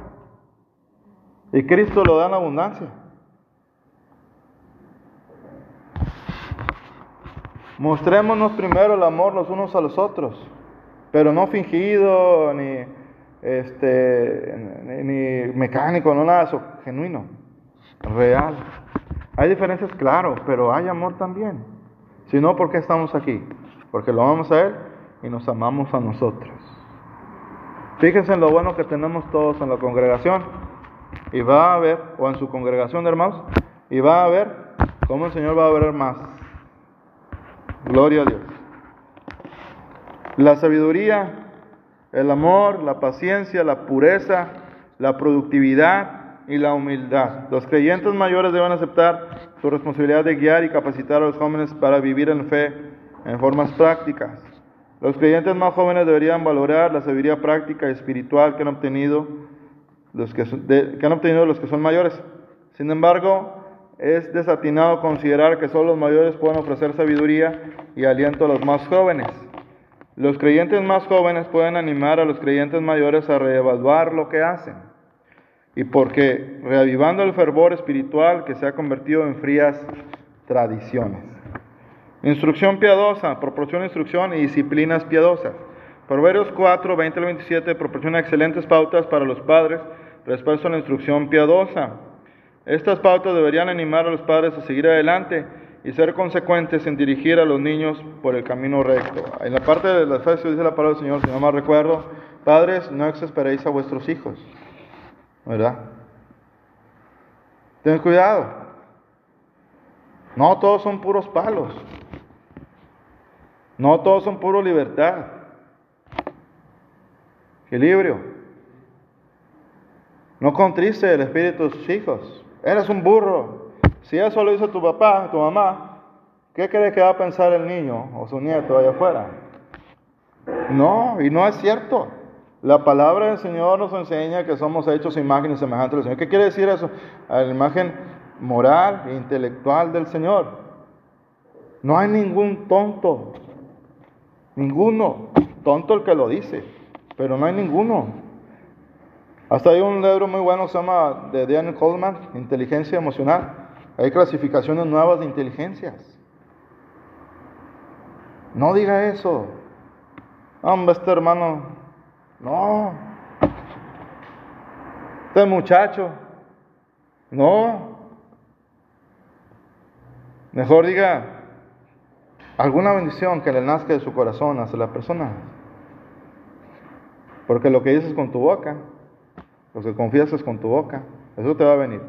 Y Cristo lo da en abundancia. Mostrémonos primero el amor los unos a los otros, pero no fingido, ni, este, ni, mecánico, no nada eso, genuino, real. Hay diferencias, claro, pero hay amor también. Si no, ¿por qué estamos aquí? Porque lo amamos a Él y nos amamos a nosotros. Fíjense en lo bueno que tenemos todos en la congregación. Y va a ver, o en su congregación hermanos, y va a ver cómo el Señor va a ver más. Gloria a Dios. La sabiduría, el amor, la paciencia, la pureza, la productividad y la humildad. Los creyentes mayores deben aceptar su responsabilidad de guiar y capacitar a los jóvenes para vivir en fe en formas prácticas. Los creyentes más jóvenes deberían valorar la sabiduría práctica y espiritual que han obtenido los que, que han obtenido los que son mayores. Sin embargo, es desatinado considerar que solo los mayores pueden ofrecer sabiduría y aliento a los más jóvenes. Los creyentes más jóvenes pueden animar a los creyentes mayores a reevaluar lo que hacen. Y porque reavivando el fervor espiritual que se ha convertido en frías tradiciones. Instrucción piadosa, proporciona instrucción y disciplinas piadosas. Proverbios 4, 20 al 27 proporciona excelentes pautas para los padres respecto a la instrucción piadosa. Estas pautas deberían animar a los padres a seguir adelante y ser consecuentes en dirigir a los niños por el camino recto. En la parte de la fe dice la palabra del Señor, si no mal recuerdo, padres, no exasperéis a vuestros hijos, ¿verdad? Ten cuidado. No todos son puros palos. No todos son puro libertad. Equilibrio. No contriste el espíritu de sus hijos. Eres un burro. Si eso lo hizo tu papá, tu mamá, ¿qué crees que va a pensar el niño o su nieto allá afuera? No, y no es cierto. La palabra del Señor nos enseña que somos hechos imágenes semejantes al Señor. ¿Qué quiere decir eso? A la imagen moral e intelectual del Señor. No hay ningún tonto, ninguno, tonto el que lo dice, pero no hay ninguno. Hasta hay un libro muy bueno se llama de Daniel Coleman, Inteligencia Emocional. Hay clasificaciones nuevas de inteligencias. No diga eso. Hombre, este hermano, no. Este muchacho, no. Mejor diga alguna bendición que le nazca de su corazón hacia la persona. Porque lo que dices con tu boca, lo que confiesas con tu boca, eso te va a venir.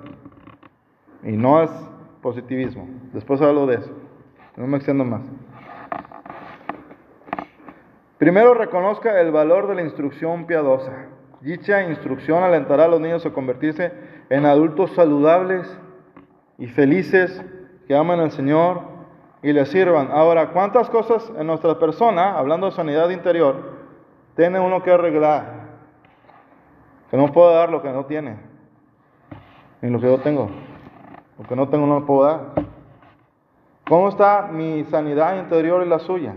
Y no es positivismo. Después hablo de eso. No me extiendo más. Primero reconozca el valor de la instrucción piadosa. Dicha instrucción alentará a los niños a convertirse en adultos saludables y felices que aman al Señor y le sirvan. Ahora, ¿cuántas cosas en nuestra persona, hablando de sanidad interior, tiene uno que arreglar? Que no puedo dar lo que no tiene, ni lo que yo tengo. Lo que no tengo no lo puedo dar. ¿Cómo está mi sanidad interior y la suya?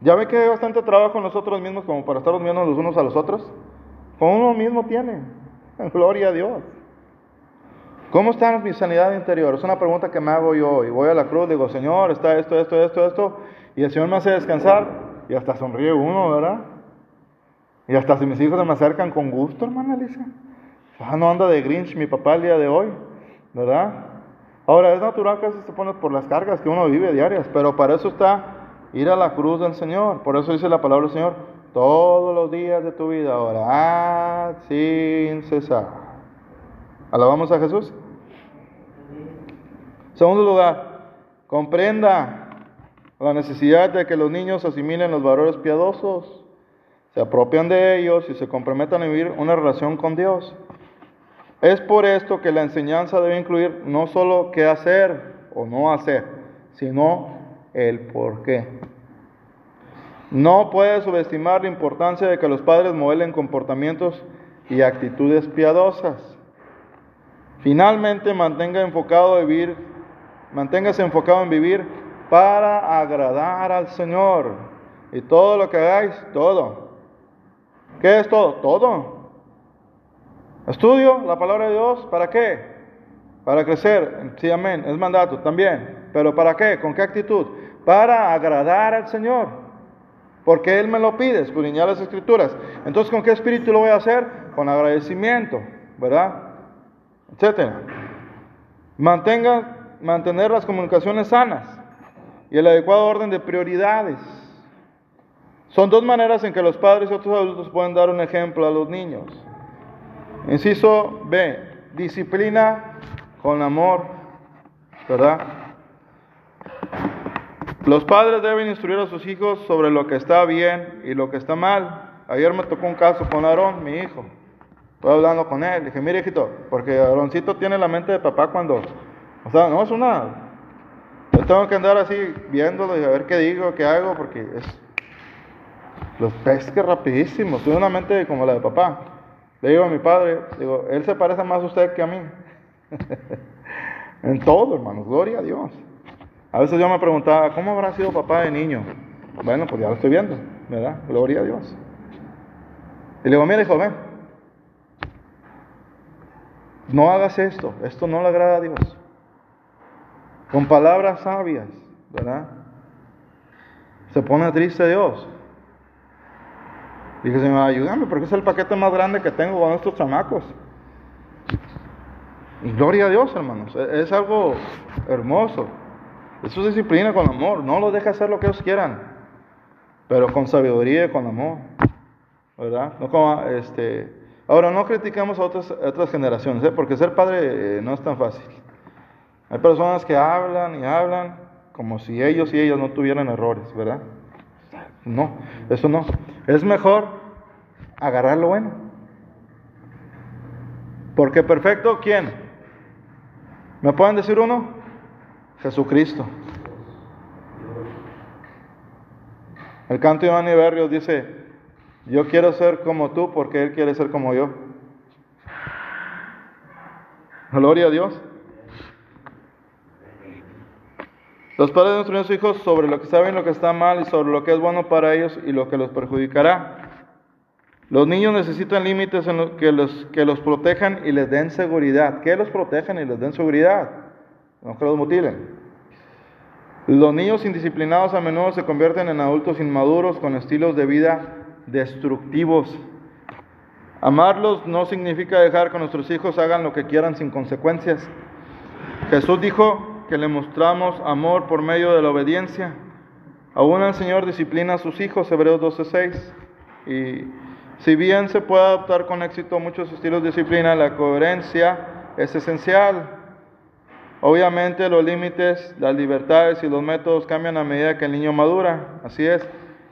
¿Ya ve que hay bastante trabajo nosotros mismos como para estar viendo los unos a los otros? Como uno mismo tiene. *laughs* Gloria a Dios. ¿Cómo está mi sanidad interior? Es una pregunta que me hago yo. Y voy a la cruz, digo, Señor, está esto, esto, esto, esto. Y el Señor me hace descansar. Y hasta sonríe uno, ¿verdad? Y hasta si mis hijos se me acercan con gusto, hermana Alicia. Ah, no anda de Grinch mi papá el día de hoy, ¿verdad? Ahora, es natural que eso se pone por las cargas que uno vive diarias, pero para eso está ir a la cruz del Señor. Por eso dice la palabra del Señor, todos los días de tu vida, orad sin cesar. Alabamos a Jesús. Segundo lugar, comprenda la necesidad de que los niños asimilen los valores piadosos, se apropian de ellos y se comprometan a vivir una relación con Dios. Es por esto que la enseñanza debe incluir no solo qué hacer o no hacer, sino el por qué. No puede subestimar la importancia de que los padres modelen comportamientos y actitudes piadosas. Finalmente, mantenga enfocado vivir, manténgase enfocado en vivir para agradar al Señor. Y todo lo que hagáis, todo. ¿Qué es todo? Todo. Estudio la palabra de Dios, ¿para qué? Para crecer, sí, amén, es mandato también. Pero ¿para qué? ¿Con qué actitud? Para agradar al Señor. Porque Él me lo pide, escudriñar las escrituras. Entonces, ¿con qué espíritu lo voy a hacer? Con agradecimiento, ¿verdad? Etcétera. Mantenga, mantener las comunicaciones sanas y el adecuado orden de prioridades. Son dos maneras en que los padres y otros adultos pueden dar un ejemplo a los niños. Inciso B, disciplina con amor, ¿verdad? Los padres deben instruir a sus hijos sobre lo que está bien y lo que está mal. Ayer me tocó un caso con Aarón, mi hijo. Estoy hablando con él. Dije, mire, hijito, porque Aaroncito tiene la mente de papá cuando. O sea, no es una. Yo tengo que andar así viéndolo y a ver qué digo, qué hago, porque es. Los pesque rapidísimo. Tiene una mente como la de papá. Le digo a mi padre, digo, él se parece más a usted que a mí. *laughs* en todo, hermanos, gloria a Dios. A veces yo me preguntaba, ¿cómo habrá sido papá de niño? Bueno, pues ya lo estoy viendo, ¿verdad? Gloria a Dios. Y le digo, mira, hijo, ven. No hagas esto, esto no le agrada a Dios. Con palabras sabias, ¿verdad? Se pone triste Dios. Dije, Señor, ayúdame, porque es el paquete más grande que tengo con estos chamacos. Y gloria a Dios, hermanos. Es, es algo hermoso. Eso es disciplina con amor. No los deja hacer lo que ellos quieran, pero con sabiduría y con amor. ¿Verdad? No como, este, ahora, no criticamos a otras, otras generaciones, ¿eh? porque ser padre eh, no es tan fácil. Hay personas que hablan y hablan como si ellos y ellas no tuvieran errores, ¿verdad? No, eso no. Es mejor agarrar lo bueno. Porque perfecto, ¿quién? ¿Me pueden decir uno? Jesucristo. El canto de Iván Berrios dice, Yo quiero ser como tú porque Él quiere ser como yo. Gloria a Dios. Los padres de nuestros hijos sobre lo que saben lo que está mal y sobre lo que es bueno para ellos y lo que los perjudicará. Los niños necesitan límites en que, los, que los protejan y les den seguridad. Que los protejan y les den seguridad. No que los. Los niños indisciplinados a menudo se convierten en adultos inmaduros con estilos de vida destructivos. Amarlos no significa dejar que nuestros hijos hagan lo que quieran sin consecuencias. Jesús dijo que le mostramos amor por medio de la obediencia. Aún el Señor disciplina a sus hijos, Hebreos 12:6. Y si bien se puede adoptar con éxito muchos estilos de disciplina, la coherencia es esencial. Obviamente los límites, las libertades y los métodos cambian a medida que el niño madura. Así es.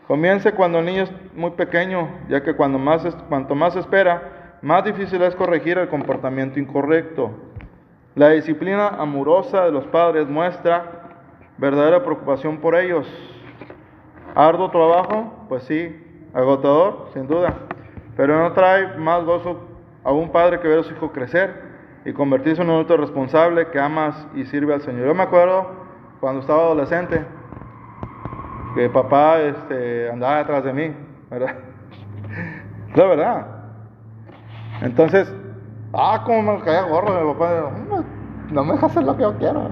Comience cuando el niño es muy pequeño, ya que cuando más, cuanto más espera, más difícil es corregir el comportamiento incorrecto. La disciplina amorosa de los padres muestra verdadera preocupación por ellos. ¿Arduo trabajo? Pues sí. Agotador, sin duda. Pero no trae más gozo a un padre que ver a su hijo crecer y convertirse en un adulto responsable que amas y sirve al Señor. Yo me acuerdo cuando estaba adolescente que papá este, andaba detrás de mí, ¿verdad? *laughs* La verdad. Entonces, ah, como me caía gorro mi papá, no me deja hacer lo que yo quiero.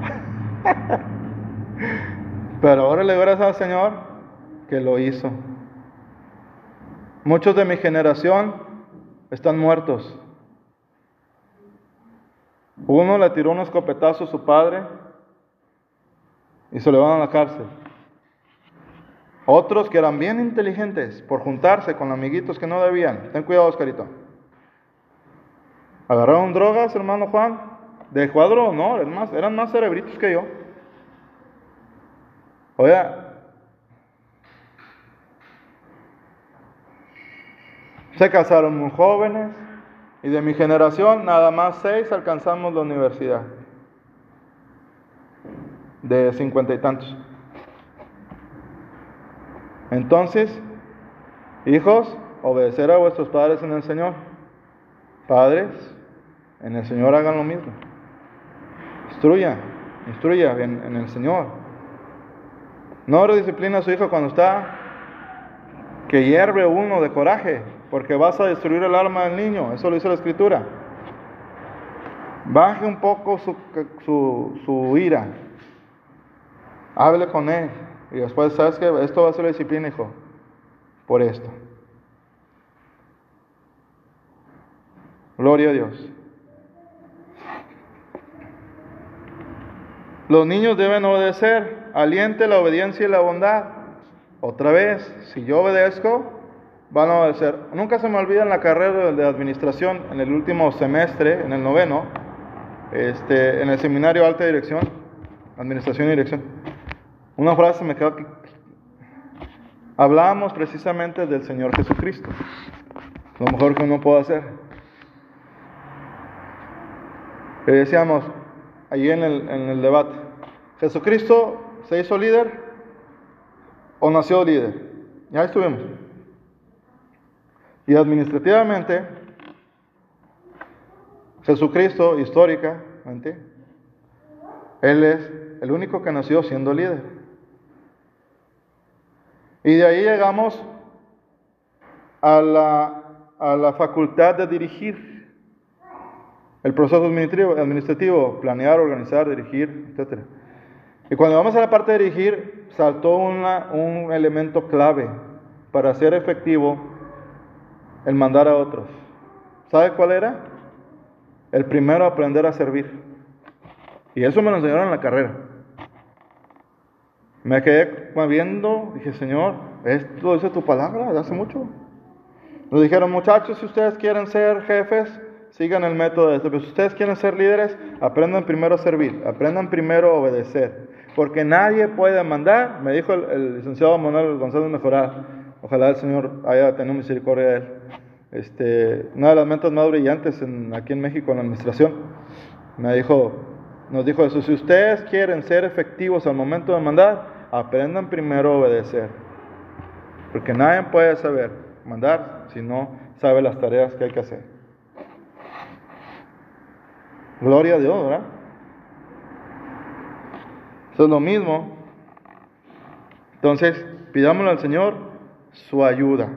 *laughs* Pero ahora le gracias al Señor que lo hizo. Muchos de mi generación están muertos. Uno le tiró un escopetazo a su padre y se lo llevaron a la cárcel. Otros que eran bien inteligentes por juntarse con amiguitos que no debían. Ten cuidado, Oscarito. Agarraron drogas, hermano Juan. De cuadro, no, eran más, eran más cerebritos que yo. Oiga, se casaron muy jóvenes y de mi generación nada más seis alcanzamos la universidad. De cincuenta y tantos. Entonces, hijos, obedecer a vuestros padres en el Señor. Padres, en el Señor hagan lo mismo. Instruya, instruya en, en el Señor. No redisciplina a su hijo cuando está que hierve uno de coraje, porque vas a destruir el alma del niño. Eso lo dice la Escritura. Baje un poco su, su, ira. Hable con él. Y después, ¿sabes que Esto va a ser disciplina, hijo. Por esto. Gloria a Dios. Los niños deben obedecer. Aliente la obediencia y la bondad. Otra vez, si yo obedezco, van a obedecer. Nunca se me olvida en la carrera de administración, en el último semestre, en el noveno, este, en el seminario alta dirección, administración y dirección. Una frase me quedó que hablábamos precisamente del Señor Jesucristo, lo mejor que uno puede hacer. Le decíamos allí en el, en el debate, Jesucristo se hizo líder o nació líder. Ya estuvimos. Y administrativamente, Jesucristo, históricamente, Él es el único que nació siendo líder. Y de ahí llegamos a la, a la facultad de dirigir el proceso administrativo, planear, organizar, dirigir, etc. Y cuando vamos a la parte de dirigir, saltó una, un elemento clave para hacer efectivo el mandar a otros. ¿Sabe cuál era? El primero aprender a servir. Y eso me lo enseñaron en la carrera. Me quedé viendo, dije, Señor, esto dice tu palabra de hace mucho. Nos dijeron, muchachos, si ustedes quieren ser jefes, sigan el método de esto. Pero si ustedes quieren ser líderes, aprendan primero a servir, aprendan primero a obedecer. Porque nadie puede mandar, me dijo el, licenciado Manuel González Mejorar, ojalá el Señor haya tenido misericordia de él. Este, una de las mentes más brillantes aquí en México en la administración, me dijo, nos dijo eso, si ustedes quieren ser efectivos al momento de mandar, aprendan primero a obedecer. Porque nadie puede saber mandar si no sabe las tareas que hay que hacer. Gloria a Dios, ¿verdad? Eso es lo mismo. Entonces, pidámosle al Señor su ayuda.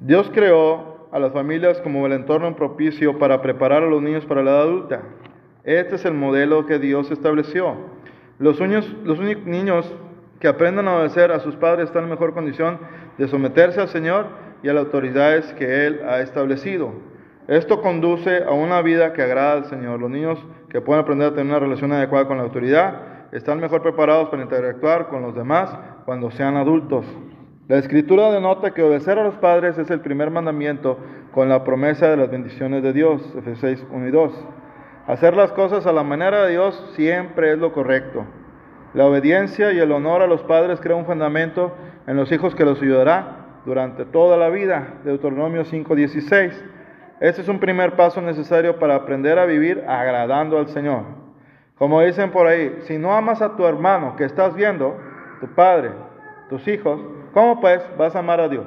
Dios creó a las familias como el entorno propicio para preparar a los niños para la edad adulta. Este es el modelo que Dios estableció. Los, los niños que aprendan a obedecer a sus padres están en mejor condición de someterse al Señor y a las autoridades que Él ha establecido. Esto conduce a una vida que agrada al Señor. Los niños que pueden aprender a tener una relación adecuada con la autoridad están mejor preparados para interactuar con los demás cuando sean adultos. La escritura denota que obedecer a los padres es el primer mandamiento con la promesa de las bendiciones de Dios, Efesios 6, 1 y 2. Hacer las cosas a la manera de Dios siempre es lo correcto. La obediencia y el honor a los padres crea un fundamento en los hijos que los ayudará durante toda la vida. Deuteronomio 5:16. Este es un primer paso necesario para aprender a vivir agradando al Señor. Como dicen por ahí, si no amas a tu hermano que estás viendo, tu padre, tus hijos, ¿cómo pues vas a amar a Dios?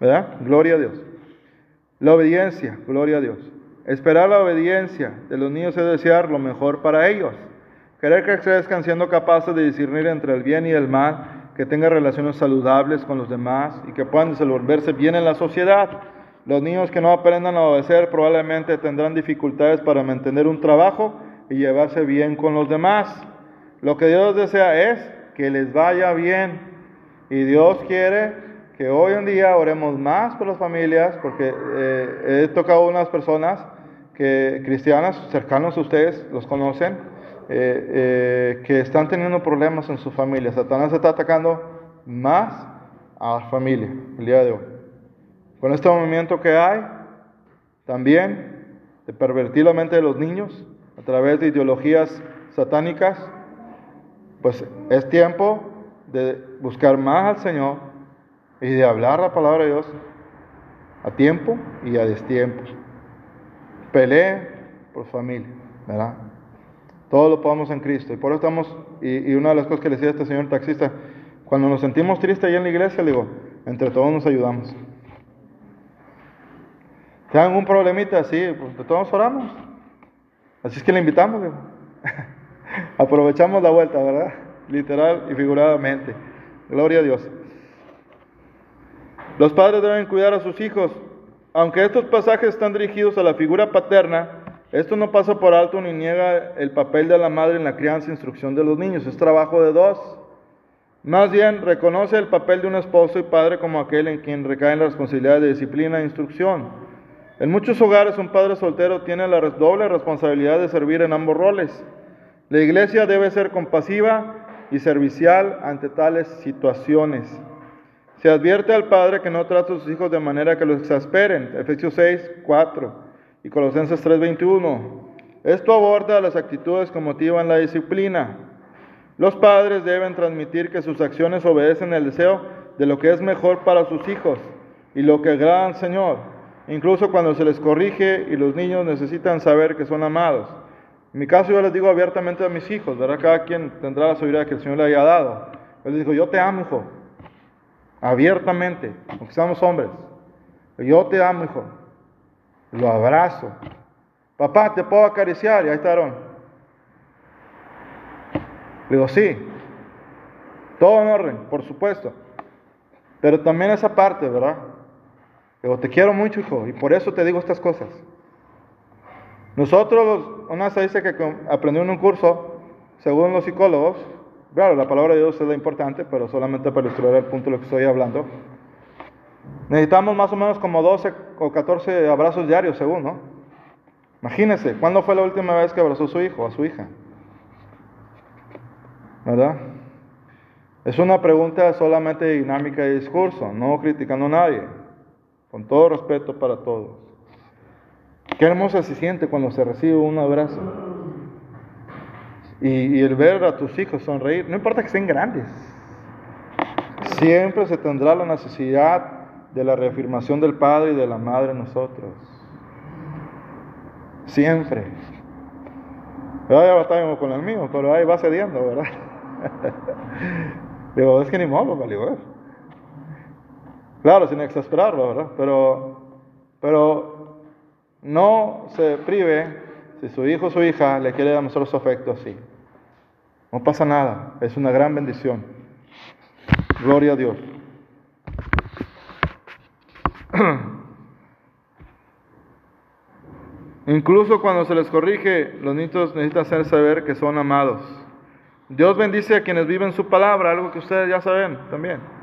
¿Verdad? Gloria a Dios. La obediencia, gloria a Dios. Esperar la obediencia de los niños es desear lo mejor para ellos. Querer que crezcan siendo capaces de discernir entre el bien y el mal, que tengan relaciones saludables con los demás y que puedan desenvolverse bien en la sociedad. Los niños que no aprendan a obedecer probablemente tendrán dificultades para mantener un trabajo y llevarse bien con los demás. Lo que Dios desea es que les vaya bien. Y Dios quiere que hoy en día oremos más por las familias, porque eh, he tocado unas personas que cristianas cercanos a ustedes, los conocen, eh, eh, que están teniendo problemas en su familia. Satanás está atacando más a la familia el día de hoy. Con este movimiento que hay, también de pervertir la mente de los niños a través de ideologías satánicas, pues es tiempo de buscar más al Señor y de hablar la palabra de Dios a tiempo y a destiempo. Pelee por familia, ¿verdad? Todo lo podemos en Cristo. Y por eso estamos, y, una de las cosas que le decía este señor taxista, cuando nos sentimos tristes ahí en la iglesia, le digo, entre todos nos ayudamos. ¿Tienen un problemita? Sí, pues de todos oramos. Así es que le invitamos, digo. *laughs* Aprovechamos la vuelta, ¿verdad? Literal y figuradamente. Gloria a Dios. Los padres deben cuidar a sus hijos. Aunque estos pasajes están dirigidos a la figura paterna, esto no pasa por alto ni niega el papel de la madre en la crianza e instrucción de los niños. Es trabajo de dos. Más bien, reconoce el papel de un esposo y padre como aquel en quien recaen las responsabilidades de disciplina e instrucción. En muchos hogares un padre soltero tiene la doble responsabilidad de servir en ambos roles. La iglesia debe ser compasiva y servicial ante tales situaciones. Se advierte al padre que no trate a sus hijos de manera que los exasperen. Efesios 6, 4 y Colosenses 3, 21. Esto aborda las actitudes que motivan la disciplina. Los padres deben transmitir que sus acciones obedecen el deseo de lo que es mejor para sus hijos y lo que agrada al Señor, incluso cuando se les corrige y los niños necesitan saber que son amados. En mi caso yo les digo abiertamente a mis hijos, ¿verdad? Cada quien tendrá la seguridad que el Señor le haya dado. Yo les digo, yo te amo, hijo. Abiertamente, aunque seamos hombres. Yo te amo, hijo. Lo abrazo. Papá, ¿te puedo acariciar? Y ahí está Aarón. Le digo, sí. Todo en orden, por supuesto. Pero también esa parte, ¿verdad? Te quiero mucho, hijo, y por eso te digo estas cosas. Nosotros, una dice que aprendió en un curso, según los psicólogos, claro, la palabra de Dios es importante, pero solamente para ilustrar el punto de lo que estoy hablando. Necesitamos más o menos como 12 o 14 abrazos diarios, según, ¿no? Imagínense, ¿cuándo fue la última vez que abrazó a su hijo, a su hija? ¿Verdad? Es una pregunta solamente dinámica de discurso, no criticando a nadie, con todo respeto para todos. Qué hermosa se siente cuando se recibe un abrazo. Y, el ver a tus hijos sonreír, no importa que sean grandes, siempre se tendrá la necesidad de la reafirmación del Padre y de la Madre en nosotros. Siempre. Ya batallamos con el mío, pero ahí va cediendo, ¿verdad? *laughs* Digo, es que ni modo, vale, Claro, sin exasperarlo, ¿verdad? Pero, pero no se prive si su hijo o su hija le quiere demostrar su afecto así. No pasa nada, es una gran bendición. Gloria a Dios. *clears throat* Incluso cuando se les corrige, los niños necesitan hacer saber que son amados. Dios bendice a quienes viven su palabra, algo que ustedes ya saben también.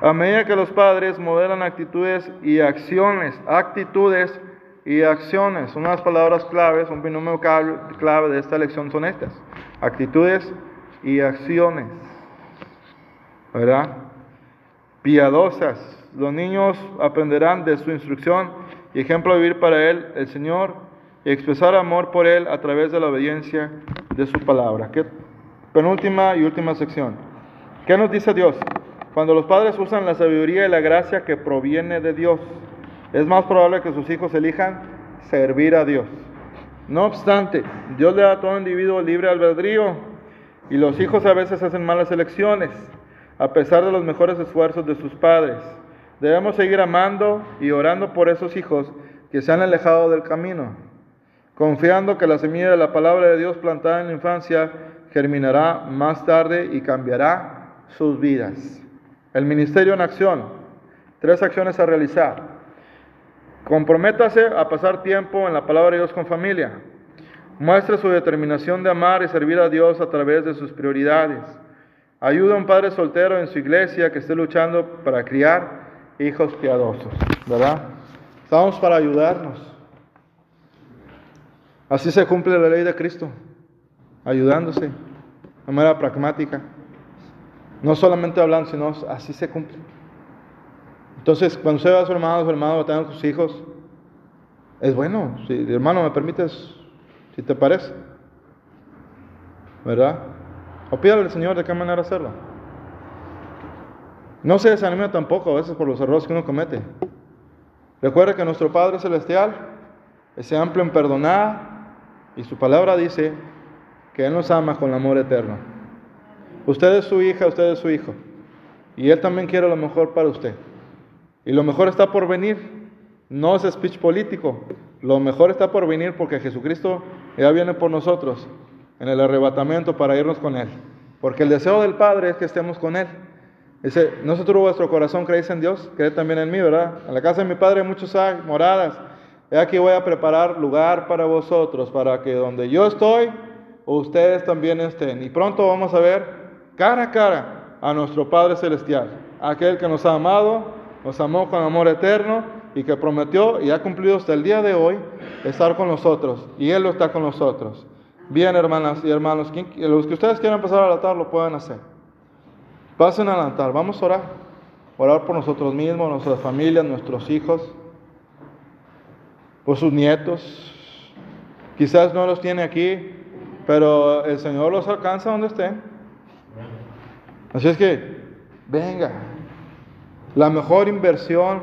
A medida que los padres modelan actitudes y acciones, actitudes y acciones, unas palabras claves, un binomio clave de esta lección son estas, actitudes y acciones, ¿verdad? Piadosas. Los niños aprenderán de su instrucción y ejemplo de vivir para Él, el Señor, y expresar amor por Él a través de la obediencia de su palabra. ¿Qué? Penúltima y última sección. ¿Qué nos dice Dios? Cuando los padres usan la sabiduría y la gracia que proviene de Dios, es más probable que sus hijos elijan servir a Dios. No obstante, Dios le da a todo individuo libre albedrío y los hijos a veces hacen malas elecciones, a pesar de los mejores esfuerzos de sus padres. Debemos seguir amando y orando por esos hijos que se han alejado del camino, confiando que la semilla de la palabra de Dios plantada en la infancia germinará más tarde y cambiará sus vidas. El ministerio en acción. Tres acciones a realizar. Comprométase a pasar tiempo en la palabra de Dios con familia. Muestre su determinación de amar y servir a Dios a través de sus prioridades. Ayuda a un padre soltero en su iglesia que esté luchando para criar hijos piadosos, ¿verdad? Estamos para ayudarnos. Así se cumple la ley de Cristo, ayudándose de manera pragmática. No solamente hablando, sino así se cumple. Entonces, cuando usted va a su hermano, su hermano va a sus hijos, es bueno. Si, hermano, me permites, si te parece, ¿verdad? O pídale al Señor de qué manera hacerlo. No se desanime tampoco a veces por los errores que uno comete. Recuerde que nuestro Padre Celestial es amplio en perdonar y su palabra dice que Él nos ama con amor eterno. Usted es su hija, usted es su hijo. Y Él también quiere lo mejor para usted. Y lo mejor está por venir. No es speech político. Lo mejor está por venir porque Jesucristo ya viene por nosotros en el arrebatamiento para irnos con Él. Porque el deseo del Padre es que estemos con Él. Dice, no se tuvo vuestro corazón, creéis en Dios, creed también en mí, ¿verdad? En la casa de mi Padre hay muchos moradas. He aquí voy a preparar lugar para vosotros, para que donde yo estoy, ustedes también estén. Y pronto vamos a ver cara a cara a nuestro Padre Celestial, aquel que nos ha amado nos amó con amor eterno y que prometió y ha cumplido hasta el día de hoy estar con nosotros. Y Él lo está con nosotros. Bien, hermanas y hermanos, los que ustedes quieran pasar al altar lo pueden hacer. Pasen al altar, vamos a orar. Orar por nosotros mismos, nuestras familias, nuestros hijos, por sus nietos. Quizás no los tiene aquí, pero el Señor los alcanza donde estén. Así es que, venga, la mejor inversión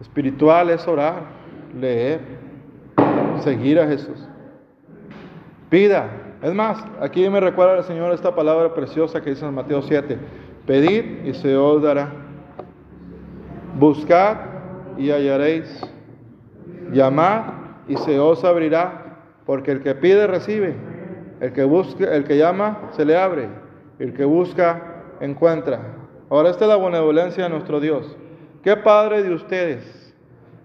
espiritual es orar, leer, seguir a Jesús. Pida. Es más, aquí me recuerda el Señor esta palabra preciosa que dice en Mateo 7. Pedid y se os dará. Buscad y hallaréis. Llamad y se os abrirá. Porque el que pide recibe. El que busca, el que llama se le abre. El que busca encuentra. Ahora, esta es la benevolencia de nuestro Dios. ¿Qué padre de ustedes,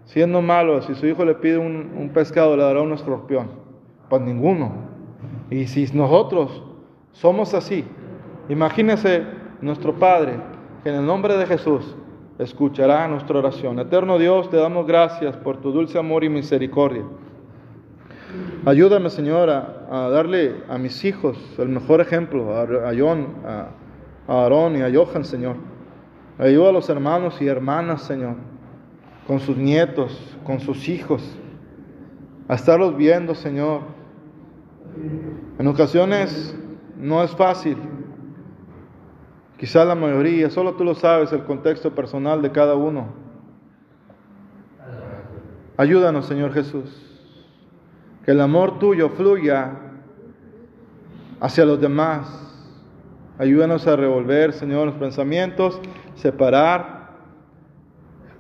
siendo malo, si su hijo le pide un, pescado, le dará un escorpión? Pues ninguno. Y si nosotros somos así, imagínese nuestro Padre, que en el nombre de Jesús escuchará nuestra oración. Eterno Dios, te damos gracias por tu dulce amor y misericordia. Ayúdame, Señor, a, darle a mis hijos el mejor ejemplo, a, a John, a, a Aarón y a Johan, Señor. Ayuda a los hermanos y hermanas, Señor, con sus nietos, con sus hijos, a estarlos viendo, Señor. En ocasiones no es fácil, quizá la mayoría, solo tú lo sabes, el contexto personal de cada uno. Ayúdanos, Señor Jesús. Que el amor tuyo fluya hacia los demás. Ayúdanos a revolver, Señor, los pensamientos, separar